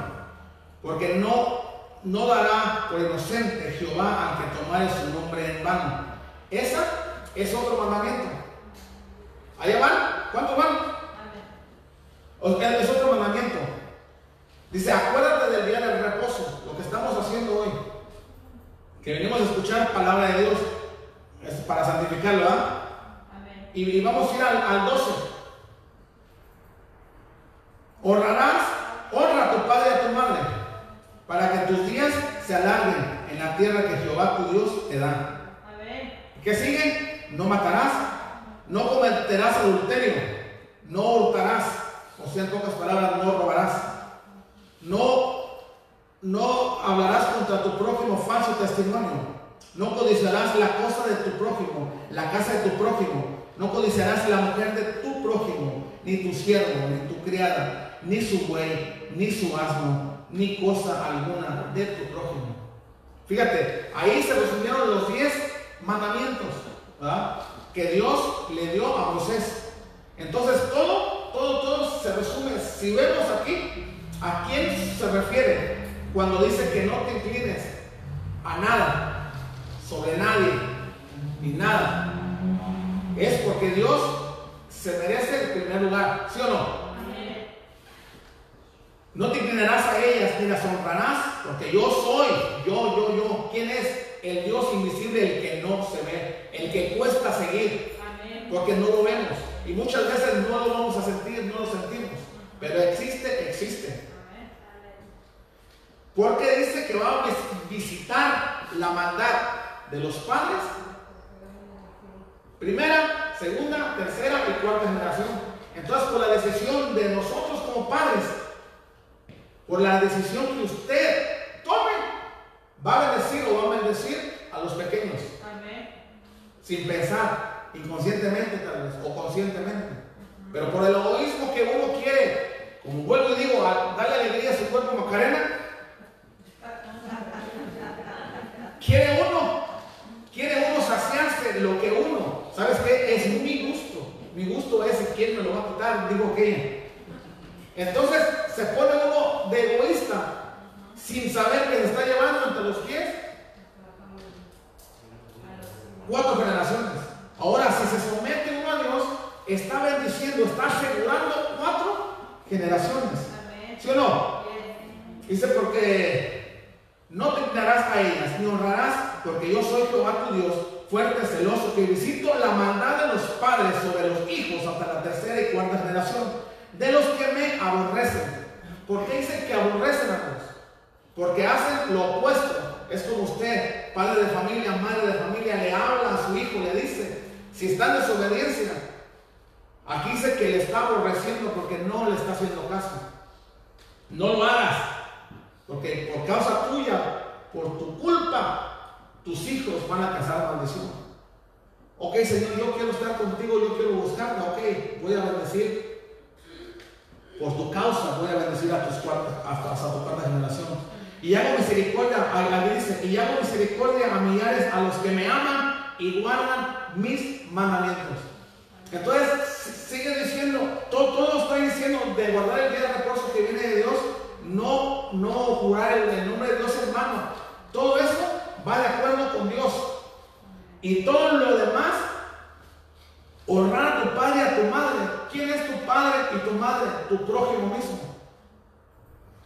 porque no, no dará por inocente Jehová al que tomare su nombre en vano. Esa es otro mandamiento. ¿Allá van? ¿Cuántos van? Es otro mandamiento. Dice, acuérdate del día del reposo, lo que estamos haciendo hoy. Que venimos a escuchar palabra de Dios es para santificarlo, ¿ah? Y, vamos a ir al, al 12. Honrarás, honra a tu padre y a tu madre, para que tus días se alarguen en la tierra que Jehová tu Dios te da. ¿Qué sigue? No matarás, no cometerás adulterio, no hurtarás, o sea, en pocas palabras, no robarás, no, no hablarás contra tu prójimo falso testimonio, no codiciarás la cosa de tu prójimo, la casa de tu prójimo, no codiciarás la mujer de tu prójimo, ni tu siervo, ni tu criada, ni su buey, ni su asno, ni cosa alguna de tu prójimo. Fíjate, ahí se resumieron los diez mandamientos que Dios le dio a Moisés. Entonces todo, todo, todo se resume. Si vemos aquí, ¿a quién se refiere cuando dice que no te inclines a nada, sobre nadie, ni nada? es porque Dios se merece el primer lugar, ¿sí o no? No te inclinarás a ellas ni las honrarás, porque yo soy, yo, yo, yo. ¿Quién es? El Dios invisible, el que no se ve, el que cuesta seguir, porque no lo vemos. Y muchas veces no lo vamos a sentir, no lo sentimos. Pero existe, existe. Porque dice que va a visitar la maldad de los padres Primera, segunda, tercera y cuarta generación. Entonces, por la decisión de nosotros como padres, por la decisión que usted tome, va a bendecir o va a bendecir a los pequeños. Amén. Sin pensar, inconscientemente tal vez, o conscientemente. Pero por el egoísmo que uno quiere, como vuelvo y digo, darle alegría a su cuerpo Macarena, quiere uno, quiere uno saciarse lo que uno ¿Sabes qué? Es mi gusto. Mi gusto es quién me lo va a quitar, digo que. Entonces se pone uno de egoísta sin saber que se está llevando entre los pies cuatro generaciones. Ahora, si se somete uno a Dios, está bendiciendo, está asegurando cuatro generaciones. ¿Sí o no? Dice porque no te quitarás a ellas, ni honrarás, porque yo soy Jehová tu Dios fuerte, celoso, que visito la maldad de los padres sobre los hijos hasta la tercera y cuarta generación, de los que me aborrecen. ¿Por qué dicen que aborrecen a Dios? Porque hacen lo opuesto. Es como usted, padre de familia, madre de familia, le habla a su hijo, le dice, si está en desobediencia, aquí dice que le está aborreciendo porque no le está haciendo caso. No lo hagas, porque por causa tuya, por tu culpa, tus hijos van a casar maldición. Ok, Señor, yo quiero estar contigo, yo quiero buscarla, ok, voy a bendecir. Por tu causa voy a bendecir a tus cuartas, hasta, hasta tu cuarta generación. Y hago misericordia, a, dice, y hago misericordia a millares a los que me aman y guardan mis mandamientos. Entonces sigue diciendo, todo, todo está diciendo de guardar el día de reposo que viene de Dios, no, no jurar el, el nombre de Dios hermano. Todo eso va de acuerdo con Dios. Y todo lo demás, honrar a tu padre y a tu madre. ¿Quién es tu padre y tu madre? Tu prójimo mismo.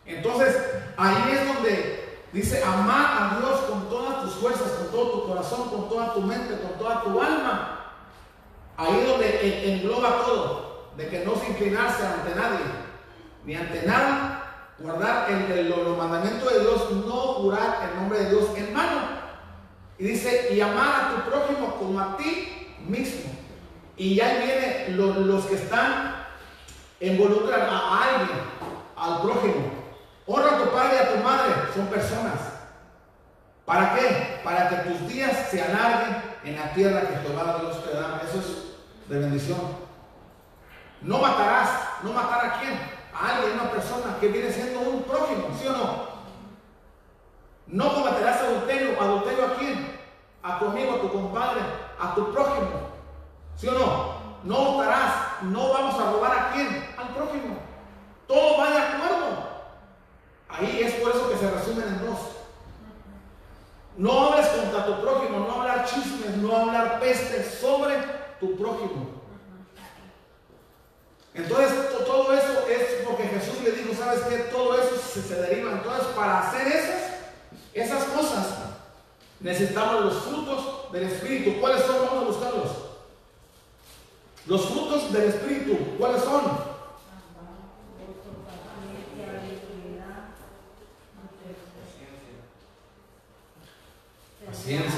Entonces, ahí es donde dice, amar a Dios con todas tus fuerzas, con todo tu corazón, con toda tu mente, con toda tu alma. Ahí es donde engloba todo, de que no se inclinarse ante nadie, ni ante nada, guardar el, los mandamientos de Dios, no jurar el nombre de Dios en mano. Y dice, y amar a tu prójimo como a ti mismo. Y ya viene los que están involucran a alguien, al prójimo. Honra a tu padre y a tu madre, son personas. ¿Para qué? Para que tus días se alarguen en la tierra que Jehová Dios te da. Eso es de bendición. No matarás, no matar a quién? A alguien, una persona que viene siendo un prójimo, ¿sí o no? No cometerás adulterio, adulterio a quién? A tu amigo, a tu compadre, a tu prójimo. ¿Sí o no? No hurtarás, no vamos a robar a quién? Al prójimo. Todo va de acuerdo. Ahí es por eso que se resumen en dos. No hables contra tu prójimo, no hablar chismes, no hablar peste sobre tu prójimo. Entonces, todo eso es porque Jesús le dijo, ¿sabes qué? Todo eso se, se deriva. Entonces, para hacer esas, esas cosas, necesitamos los frutos del Espíritu. ¿Cuáles son? Vamos a buscarlos. Los frutos del Espíritu, ¿cuáles son? Paciencia,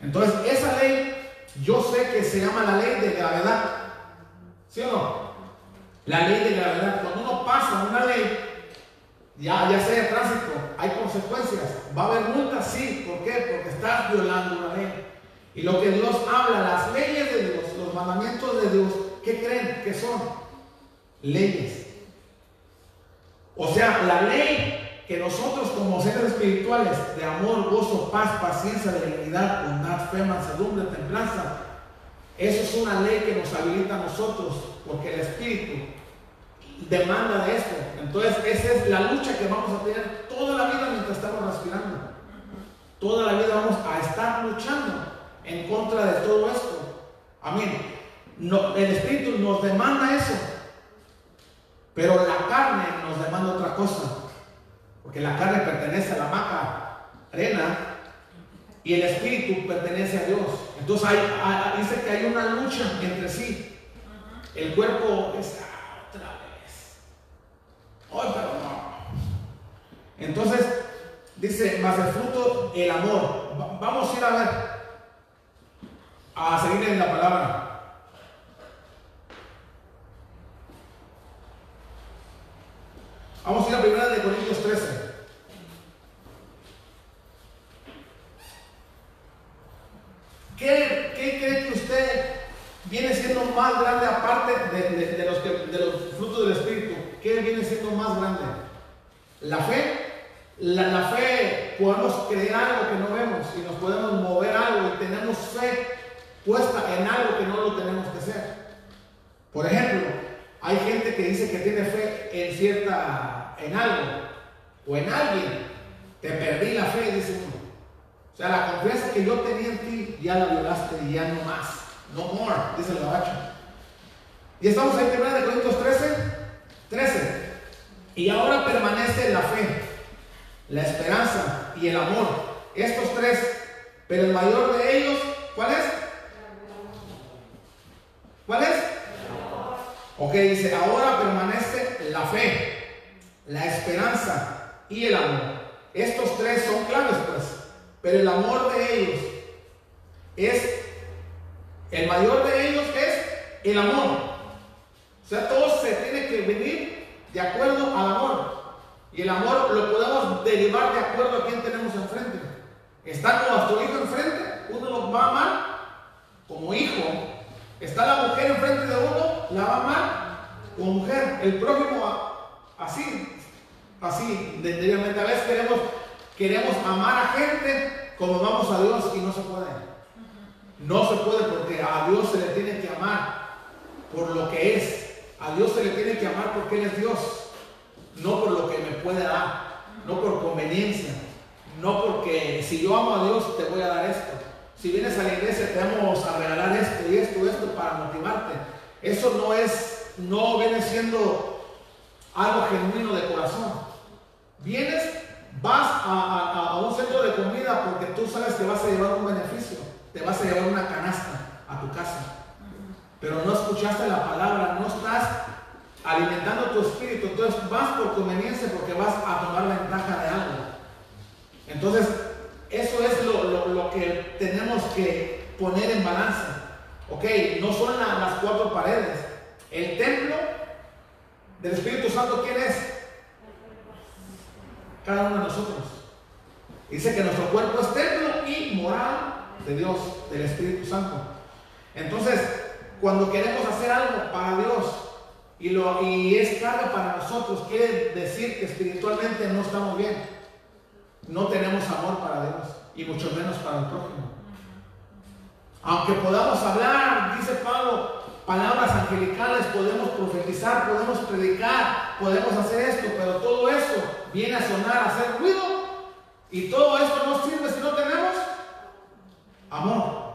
Entonces, esa ley, yo sé que se llama la ley de gravedad. ¿Sí o no? La ley de gravedad. Cuando uno pasa una ley, ya, ya sea de tránsito, hay consecuencias. ¿Va a haber multas? Sí. ¿Por qué? Porque estás violando una ley. Y lo que Dios habla, las leyes de Dios, los mandamientos de Dios, ¿qué creen que son? Leyes. O sea, la ley que nosotros como seres espirituales de amor, gozo, paz, paciencia, dignidad, bondad, fe, mansedumbre, templanza, eso es una ley que nos habilita a nosotros, porque el Espíritu demanda de esto. Entonces, esa es la lucha que vamos a tener toda la vida mientras estamos respirando. Toda la vida vamos a estar luchando en contra de todo esto. Amén. El Espíritu nos demanda eso. Pero la carne nos demanda otra cosa. Porque la carne pertenece a la maca arena y el espíritu pertenece a Dios. Entonces dice que hay una lucha entre sí. El cuerpo es ah, otra vez. Hoy, pero no. Entonces dice, más el fruto, el amor. vamos a ir a ver, a seguir en la palabra. Vamos a ir a primera de Corintios 13. ¿Qué, qué cree que usted viene siendo más grande aparte de, los frutos del Espíritu? ¿Qué viene siendo más grande? ¿La fe? La, fe, podemos creer algo que no vemos y nos podemos mover algo y tenemos fe puesta en algo que no lo tenemos que hacer. Por ejemplo, hay gente que dice que tiene fe en cierta, en algo o en alguien. Te perdí la fe, dice uno. Sea, la confianza que yo tenía en ti ya la violaste y ya no más. No more, dice el gabacho. Y estamos en 1 de Corintios 13, 13. Y ahora permanece la fe, la esperanza y el amor. Estos tres, pero el mayor de ellos, ¿cuál es? ¿Cuál es? Ok, dice, ahora permanece la fe, la esperanza y el amor. Estos tres son claves, pues. Pero el amor de ellos es, el mayor de ellos es el amor. O sea, todo se tiene que venir de acuerdo al amor. Y el amor lo podemos derivar de acuerdo a quién tenemos enfrente. Está nuestro hijo enfrente, uno lo va a amar como hijo. Está la mujer enfrente de uno, la va a amar como mujer. El prójimo así, así, debidamente. A veces queremos, queremos amar a gente como vamos a Dios y no se puede. No se puede porque a Dios se le tiene que amar por lo que es. A Dios se le tiene que amar porque Él es Dios, no por lo que me puede dar, no por conveniencia, no porque si yo amo a Dios te voy a dar esto. Si vienes a la iglesia te vamos a regalar esto y esto, esto para motivarte. Eso no es, no viene siendo algo genuino de corazón. Vienes, vas a, a, un centro de comida porque tú sabes que vas a llevar un beneficio, te vas a llevar una canasta a tu casa pero no escuchaste la palabra, no estás alimentando tu espíritu, entonces vas por conveniencia porque vas a tomar ventaja de algo. Entonces, eso es lo, lo, lo que tenemos que poner en balanza. Ok, no son la, las cuatro paredes. El templo del Espíritu Santo, ¿quién es? Cada uno de nosotros. Dice que nuestro cuerpo es templo y moral de Dios, del Espíritu Santo. Entonces, cuando queremos hacer algo para Dios y, lo, y es carga para nosotros, quiere decir que espiritualmente no estamos bien. No tenemos amor para Dios y mucho menos para el prójimo. Aunque podamos hablar, dice Pablo, palabras angelicales, podemos profetizar, podemos predicar, podemos hacer esto, pero todo eso viene a sonar, a hacer ruido y todo esto no sirve si no tenemos amor.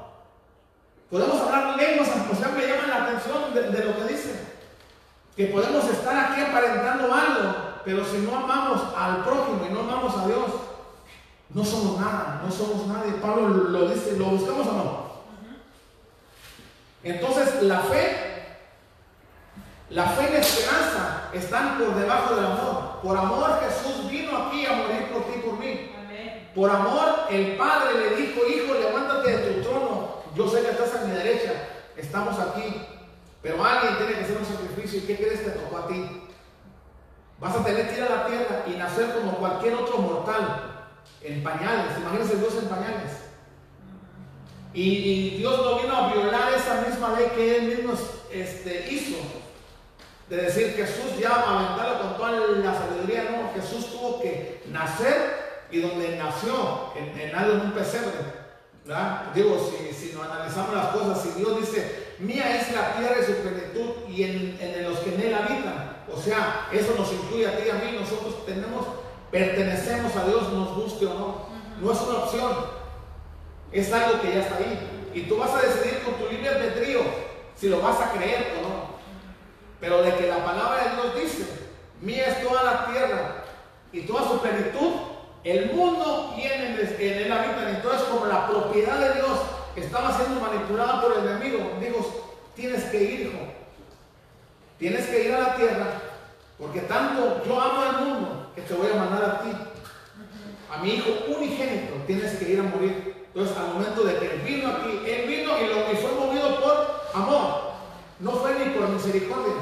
Podemos hablar lenguas, o sea, me llaman la atención de, lo que dice. Que podemos estar aquí aparentando algo, pero si no amamos al prójimo y no amamos a Dios, no somos nada, no somos nadie. Pablo lo dice, ¿lo buscamos o? Entonces, la fe, la fe y la esperanza están por debajo del amor. Por amor, Jesús vino aquí a morir por ti y por mí. Por amor, el Padre le dijo, hijo, levántate de tu trono yo sé que estás a mi derecha, estamos aquí, pero alguien tiene que hacer un sacrificio. ¿Y qué crees te tocó a ti? Vas a tener que ir a la tierra y nacer como cualquier otro mortal, en pañales. Imagínense Dios en pañales. Y, Dios no vino a violar esa misma ley que Él mismo este, hizo. De decir Jesús ya aventarlo con toda la sabiduría. No, Jesús tuvo que nacer y donde nació, en, en algo en un pesebre. Digo, si, si nos analizamos las cosas, si Dios dice, mía es la tierra y su plenitud y en, en, los que en él habitan, o sea, eso nos incluye a ti y a mí, nosotros tenemos, pertenecemos a Dios, nos guste o no, no es una opción, es algo que ya está ahí. Y tú vas a decidir con tu libre albedrío si lo vas a creer o no. Pero de que la palabra de Dios dice, mía es toda la tierra y toda su plenitud, el mundo y en el habitan. Entonces, como la propiedad de Dios estaba siendo manipulada por el enemigo, digo, tienes que ir, hijo. Tienes que ir a la tierra, porque tanto yo amo al mundo que te voy a mandar a ti. A mi hijo unigénito tienes que ir a morir. Entonces, al momento de que él vino aquí, él vino y lo que fue movido por amor. No fue ni por misericordia.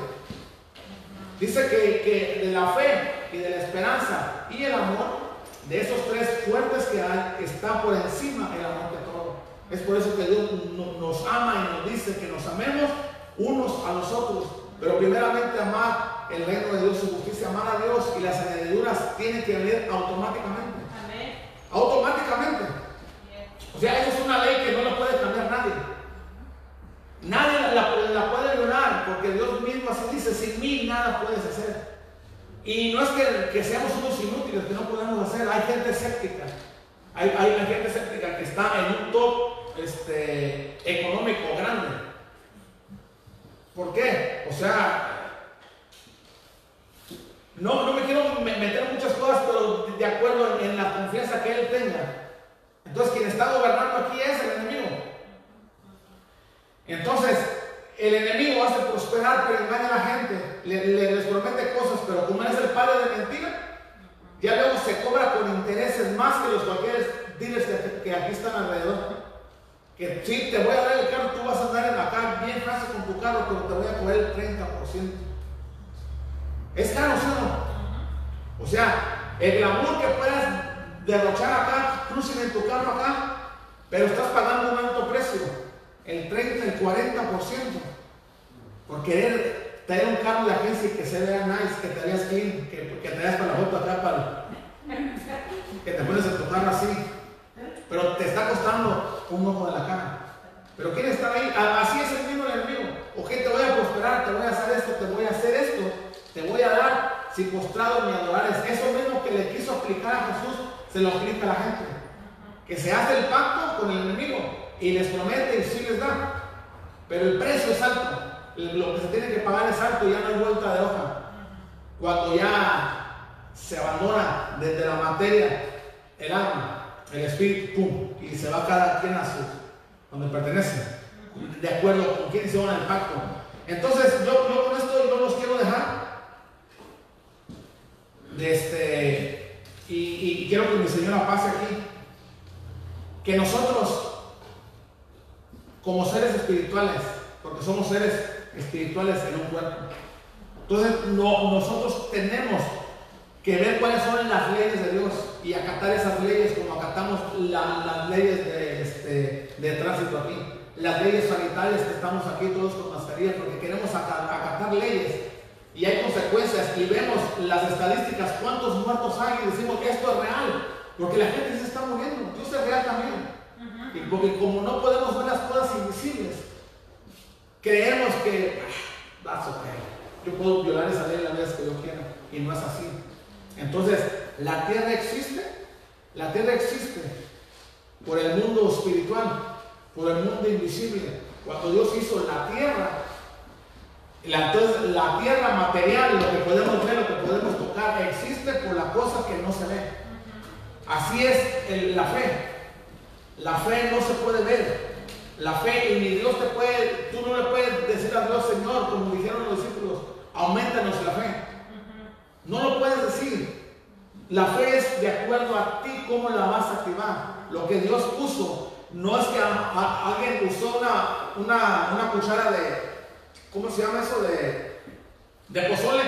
Dice que, que de la fe y de la esperanza y el amor de esos tres fuertes que hay, está por encima el amor de todo. Es por eso que Dios nos ama y nos dice que nos amemos unos a los otros. Pero primeramente amar el reino de Dios, su justicia, amar a Dios y las añadiduras tienen que venir automáticamente. Amén. Automáticamente. O sea, eso es una ley que no la puede cambiar nadie. Nadie la, puede violar porque Dios mismo así dice, sin mí nada puedes hacer. Y no es que, seamos unos inútiles, que no podemos hacer. Hay gente escéptica. Hay, gente escéptica que está en un top este, económico grande. ¿Por qué? O sea, no, no me quiero me- meter en muchas cosas, pero de acuerdo en, en la confianza que él tenga. Entonces, quien está gobernando aquí es el enemigo. Entonces, el enemigo hace prosperar, pero engaña a la gente. Le, le- les promete cosas, pero como es el padre de mentira, ya luego se cobra con intereses más que los cualquier dealers que, que aquí están alrededor. Que sí, te voy a dar el carro, tú vas a andar en acá bien fácil con tu carro, pero te voy a cobrar el 30%. Es caro, ¿sí o no? O sea, el glamour que puedas derrochar acá, crucing en tu carro acá, pero estás pagando un alto precio, el 30, el 40%, por querer traer un carro de agencia y que se vea nice, que te veas clean, que, te veas para la foto acá, para, que te pones tu carro así, pero te está costando un ojo de la cara. Pero quiere estar ahí, A- así es el mismo el enemigo. O que te voy a prosperar, te voy a hacer esto, te voy a hacer esto, te voy a dar si postrado me adorares. Eso mismo que le quiso aplicar a Jesús, se lo aplica a la gente. Que se hace el pacto con el enemigo y les promete y sí les da. Pero el precio es alto. Lo que se tiene que pagar es alto y ya no hay vuelta de hoja. Cuando ya se abandona desde la materia el alma, el espíritu, pum, y se va cada quien a su, donde pertenece, de acuerdo con quién se van el pacto. Entonces, yo, yo con esto yo los quiero dejar. De este, y, quiero que mi señora pase aquí. Que nosotros, como seres espirituales, porque somos seres espirituales en un cuerpo, entonces no, nosotros tenemos que ver cuáles son las leyes de Dios y acatar esas leyes como acatamos la- las leyes de, este, tránsito aquí. Las leyes sanitarias que estamos aquí todos con mascarilla porque queremos aca- acatar leyes y hay consecuencias y vemos las estadísticas, cuántos muertos hay y decimos que esto es real, porque la gente se está muriendo, Dios es real también. Y porque como no podemos ver las cosas invisibles, creemos que "Ah, that's okay. yo puedo violar esa ley las veces que yo quiera y no es así. Entonces, la tierra existe, la tierra existe por el mundo espiritual, por el mundo invisible. Cuando Dios hizo la tierra, la, entonces, la tierra material, lo que podemos ver, lo que podemos tocar, existe por la cosa que no se ve. Así es la fe. La fe no se puede ver. La fe, y ni Dios te puede, tú no le puedes decir a Dios, Señor, como dijeron los discípulos, aumentanos la fe. No lo puedes decir. La fe es de acuerdo a ti cómo la vas a activar. Lo que Dios puso, no es que alguien usó una, una cuchara de, ¿cómo se llama eso? De, de pozole.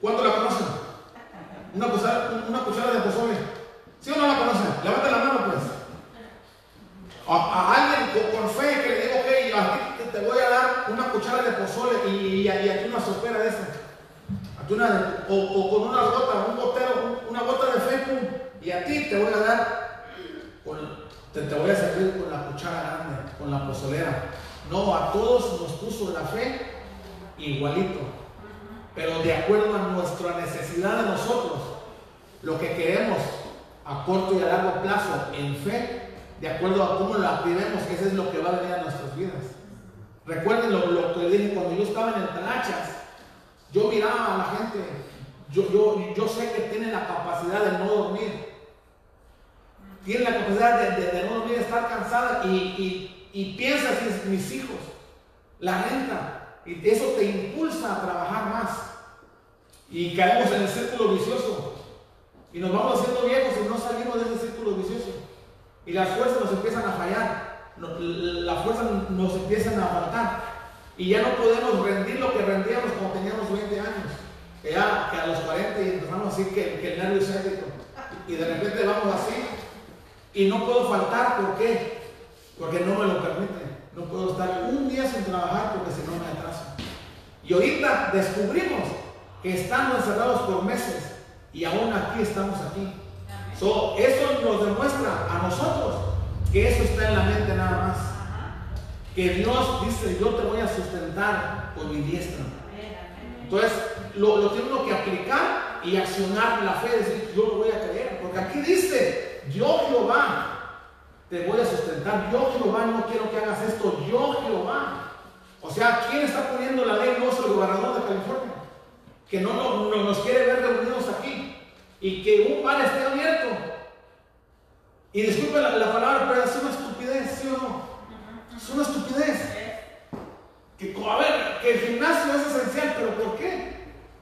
¿Cuánto la conocen? Una cuchara, una cuchara de pozole. ¿Sí o no la conocen? Levanta la mano pues. A, a alguien con, fe que le digo, ok, a ti te, voy a dar una cuchara de pozole y, y, y aquí una sopera de esa. A ti una o, con una gota, un gotero, un- una gota de fe, pum, y a ti te voy a dar, te, te voy a servir con la cuchara grande, con la pozolera. No, a todos nos puso la fe igualito, pero de acuerdo a nuestra necesidad de nosotros, lo que queremos a corto y a largo plazo en fe, de acuerdo a cómo lo activemos, que eso es lo que va a venir a nuestras vidas. Recuerden lo, lo que dije cuando yo estaba en el Talachas, yo miraba a la gente, yo, yo, yo sé que tienen la capacidad de no dormir, tienen la capacidad de, no dormir, estar cansada y, y piensas es mis hijos, la renta, y eso te impulsa a trabajar más. Y caemos en el círculo vicioso. Y nos vamos haciendo viejos y no salimos de ese círculo vicioso. Y las fuerzas nos empiezan a fallar. Las fuerzas nos empiezan a faltar. Y ya no podemos rendir lo que rendíamos cuando teníamos 20 años. Ya que a los 40 y empezamos así que, que el nervio céntrico. Y de repente vamos así. Y no puedo faltar. ¿Por qué? Porque no me lo permite. No puedo estar un día sin trabajar porque si no me atraso. Y ahorita descubrimos que estando encerrados por meses y aún aquí estamos aquí. So, eso nos demuestra a nosotros que eso está en la mente nada más. Que Dios dice, yo te voy a sustentar con mi diestra. Entonces, lo, lo tiene uno que aplicar y accionar la fe, decir, yo lo voy a creer. Porque aquí dice, yo Jehová te voy a sustentar. Yo Jehová no quiero que hagas esto. Yo Jehová. O sea, ¿quién está poniendo la ley? No es el gobernador de California. Que no, no, nos quiere ver reunidos aquí. Y que un bar esté abierto. Y disculpe la, la palabra, pero es una estupidez, ¿sí o no? Es una estupidez. Que, a ver, que el gimnasio es esencial, pero ¿por qué?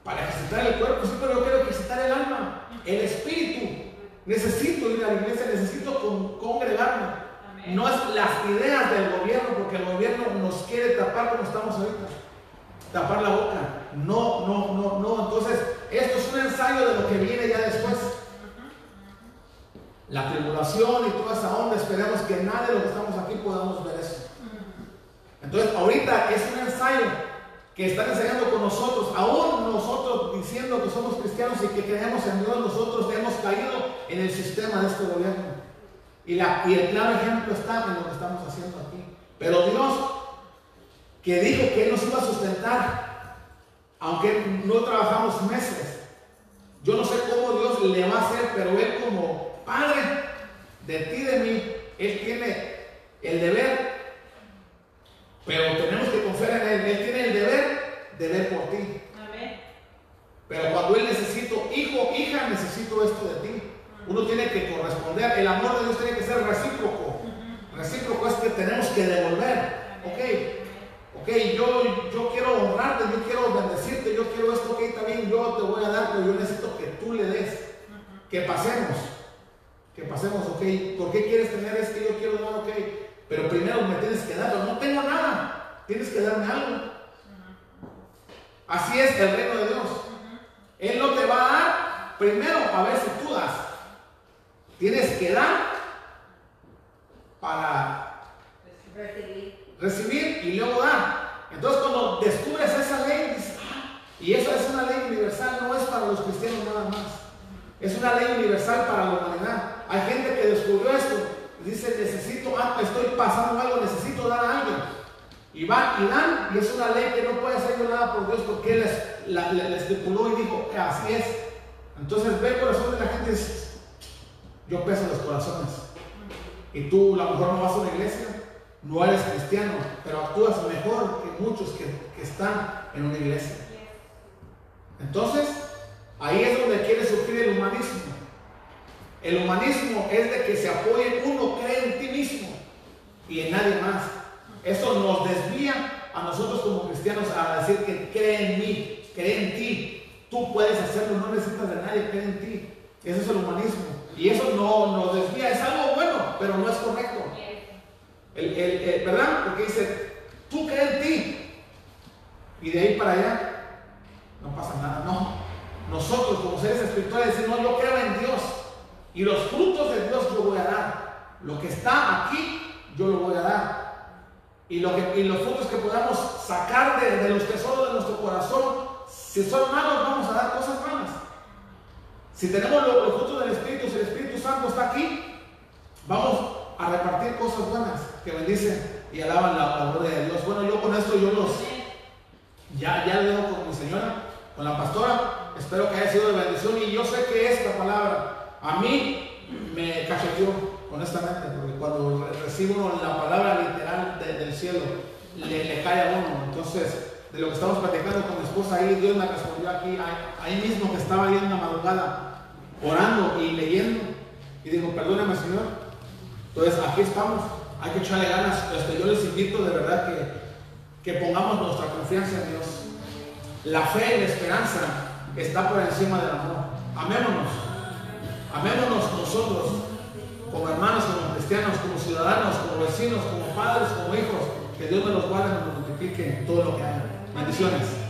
Para ejercitar el cuerpo, sí, pero yo quiero ejercitar el alma, el espíritu. Necesito ir a la iglesia, necesito congregarme. No es las ideas del gobierno, porque el gobierno nos quiere tapar como estamos ahorita. Tapar la boca. No, no, no, no. Entonces, esto es un ensayo de lo que viene ya después. La tribulación y toda esa onda, esperemos que nada de lo que estamos aquí podamos ver eso. Entonces, ahorita es un ensayo que están enseñando con nosotros, aún nosotros diciendo que somos cristianos y que creemos en Dios, nosotros hemos caído en el sistema de este gobierno. Y, la, y el claro ejemplo está en lo que estamos haciendo aquí. Pero Dios, que dijo que Él nos iba a sustentar, aunque no trabajamos meses, yo no sé cómo Dios le va a hacer, pero Él como Padre de ti de mí, Él tiene el deber pero tenemos que confiar en Él. Él tiene el deber de ver por ti. Pero cuando Él necesito, hijo, hija, necesito esto de ti. Uno tiene que corresponder. El amor de Dios tiene que ser recíproco. Recíproco es que tenemos que devolver. Ok, ok, yo, yo quiero honrarte, yo quiero bendecirte, yo quiero esto, ok, también yo te voy a dar, pero yo necesito que tú le des. Que pasemos. Que pasemos, ok. ¿Por qué quieres tener esto? Yo quiero dar, ok. Pero primero me tienes que dar, no tengo nada, tienes que darme algo. Así es el reino de Dios. Él no te va a dar primero a ver si tú das. Tienes que dar para recibir, recibir y luego dar. Entonces cuando descubres esa ley, dices, ah, y eso es una ley universal, no es para los cristianos nada más. Es una ley universal para la humanidad. Hay gente que descubrió esto dice, necesito, ah, estoy pasando algo, necesito dar a alguien. Y van y dan, y es una ley que no puede ser violada por Dios porque Él les, la, estipuló y dijo, así es. Entonces ve el corazón de la gente y dice, yo peso los corazones. Y tú, a lo mejor no vas a una iglesia, no eres cristiano, pero actúas mejor que muchos que, que están en una iglesia. Entonces, ahí es donde quiere surgir el humanismo. El humanismo es de que se apoye uno, cree en ti mismo y en nadie más. Eso nos desvía a nosotros como cristianos a decir que cree en mí, cree en ti. Tú puedes hacerlo, no necesitas de nadie, cree en ti. Ese es el humanismo. Y eso no nos desvía, es algo bueno, pero no es correcto. ¿Verdad? Porque dice, tú crees en ti. Y de ahí para allá no pasa nada. No. Nosotros como seres espirituales decimos, no, yo creo en Dios. Y los frutos de Dios yo voy a dar. Lo que está aquí, yo lo voy a dar. Y, los frutos que podamos sacar de, los tesoros de nuestro corazón, si son malos, vamos a dar cosas malas. Si tenemos los, frutos del Espíritu, si el Espíritu Santo está aquí, vamos a repartir cosas buenas que bendicen y alaban la, gloria de Dios. Bueno, yo con esto yo los ya, ya leo con mi señora, con la pastora. Espero que haya sido de bendición y yo sé que esta palabra a mí me cacheteó, honestamente, porque cuando recibo la palabra literal del cielo, le, cae a uno. Entonces, de lo que estamos platicando con mi esposa ahí, Dios me respondió aquí, ahí, mismo que estaba ahí en la madrugada, orando y leyendo. Y digo, perdóname, Señor. Entonces, aquí estamos, hay que echarle ganas. Este, yo les invito de verdad que, que pongamos nuestra confianza en Dios. La fe y la esperanza está por encima del amor. Amémonos. Amémonos nosotros como hermanos, como cristianos, como ciudadanos, como vecinos, como padres, como hijos. Que Dios me los guarde y nos multiplique en todo lo que haga. Bendiciones.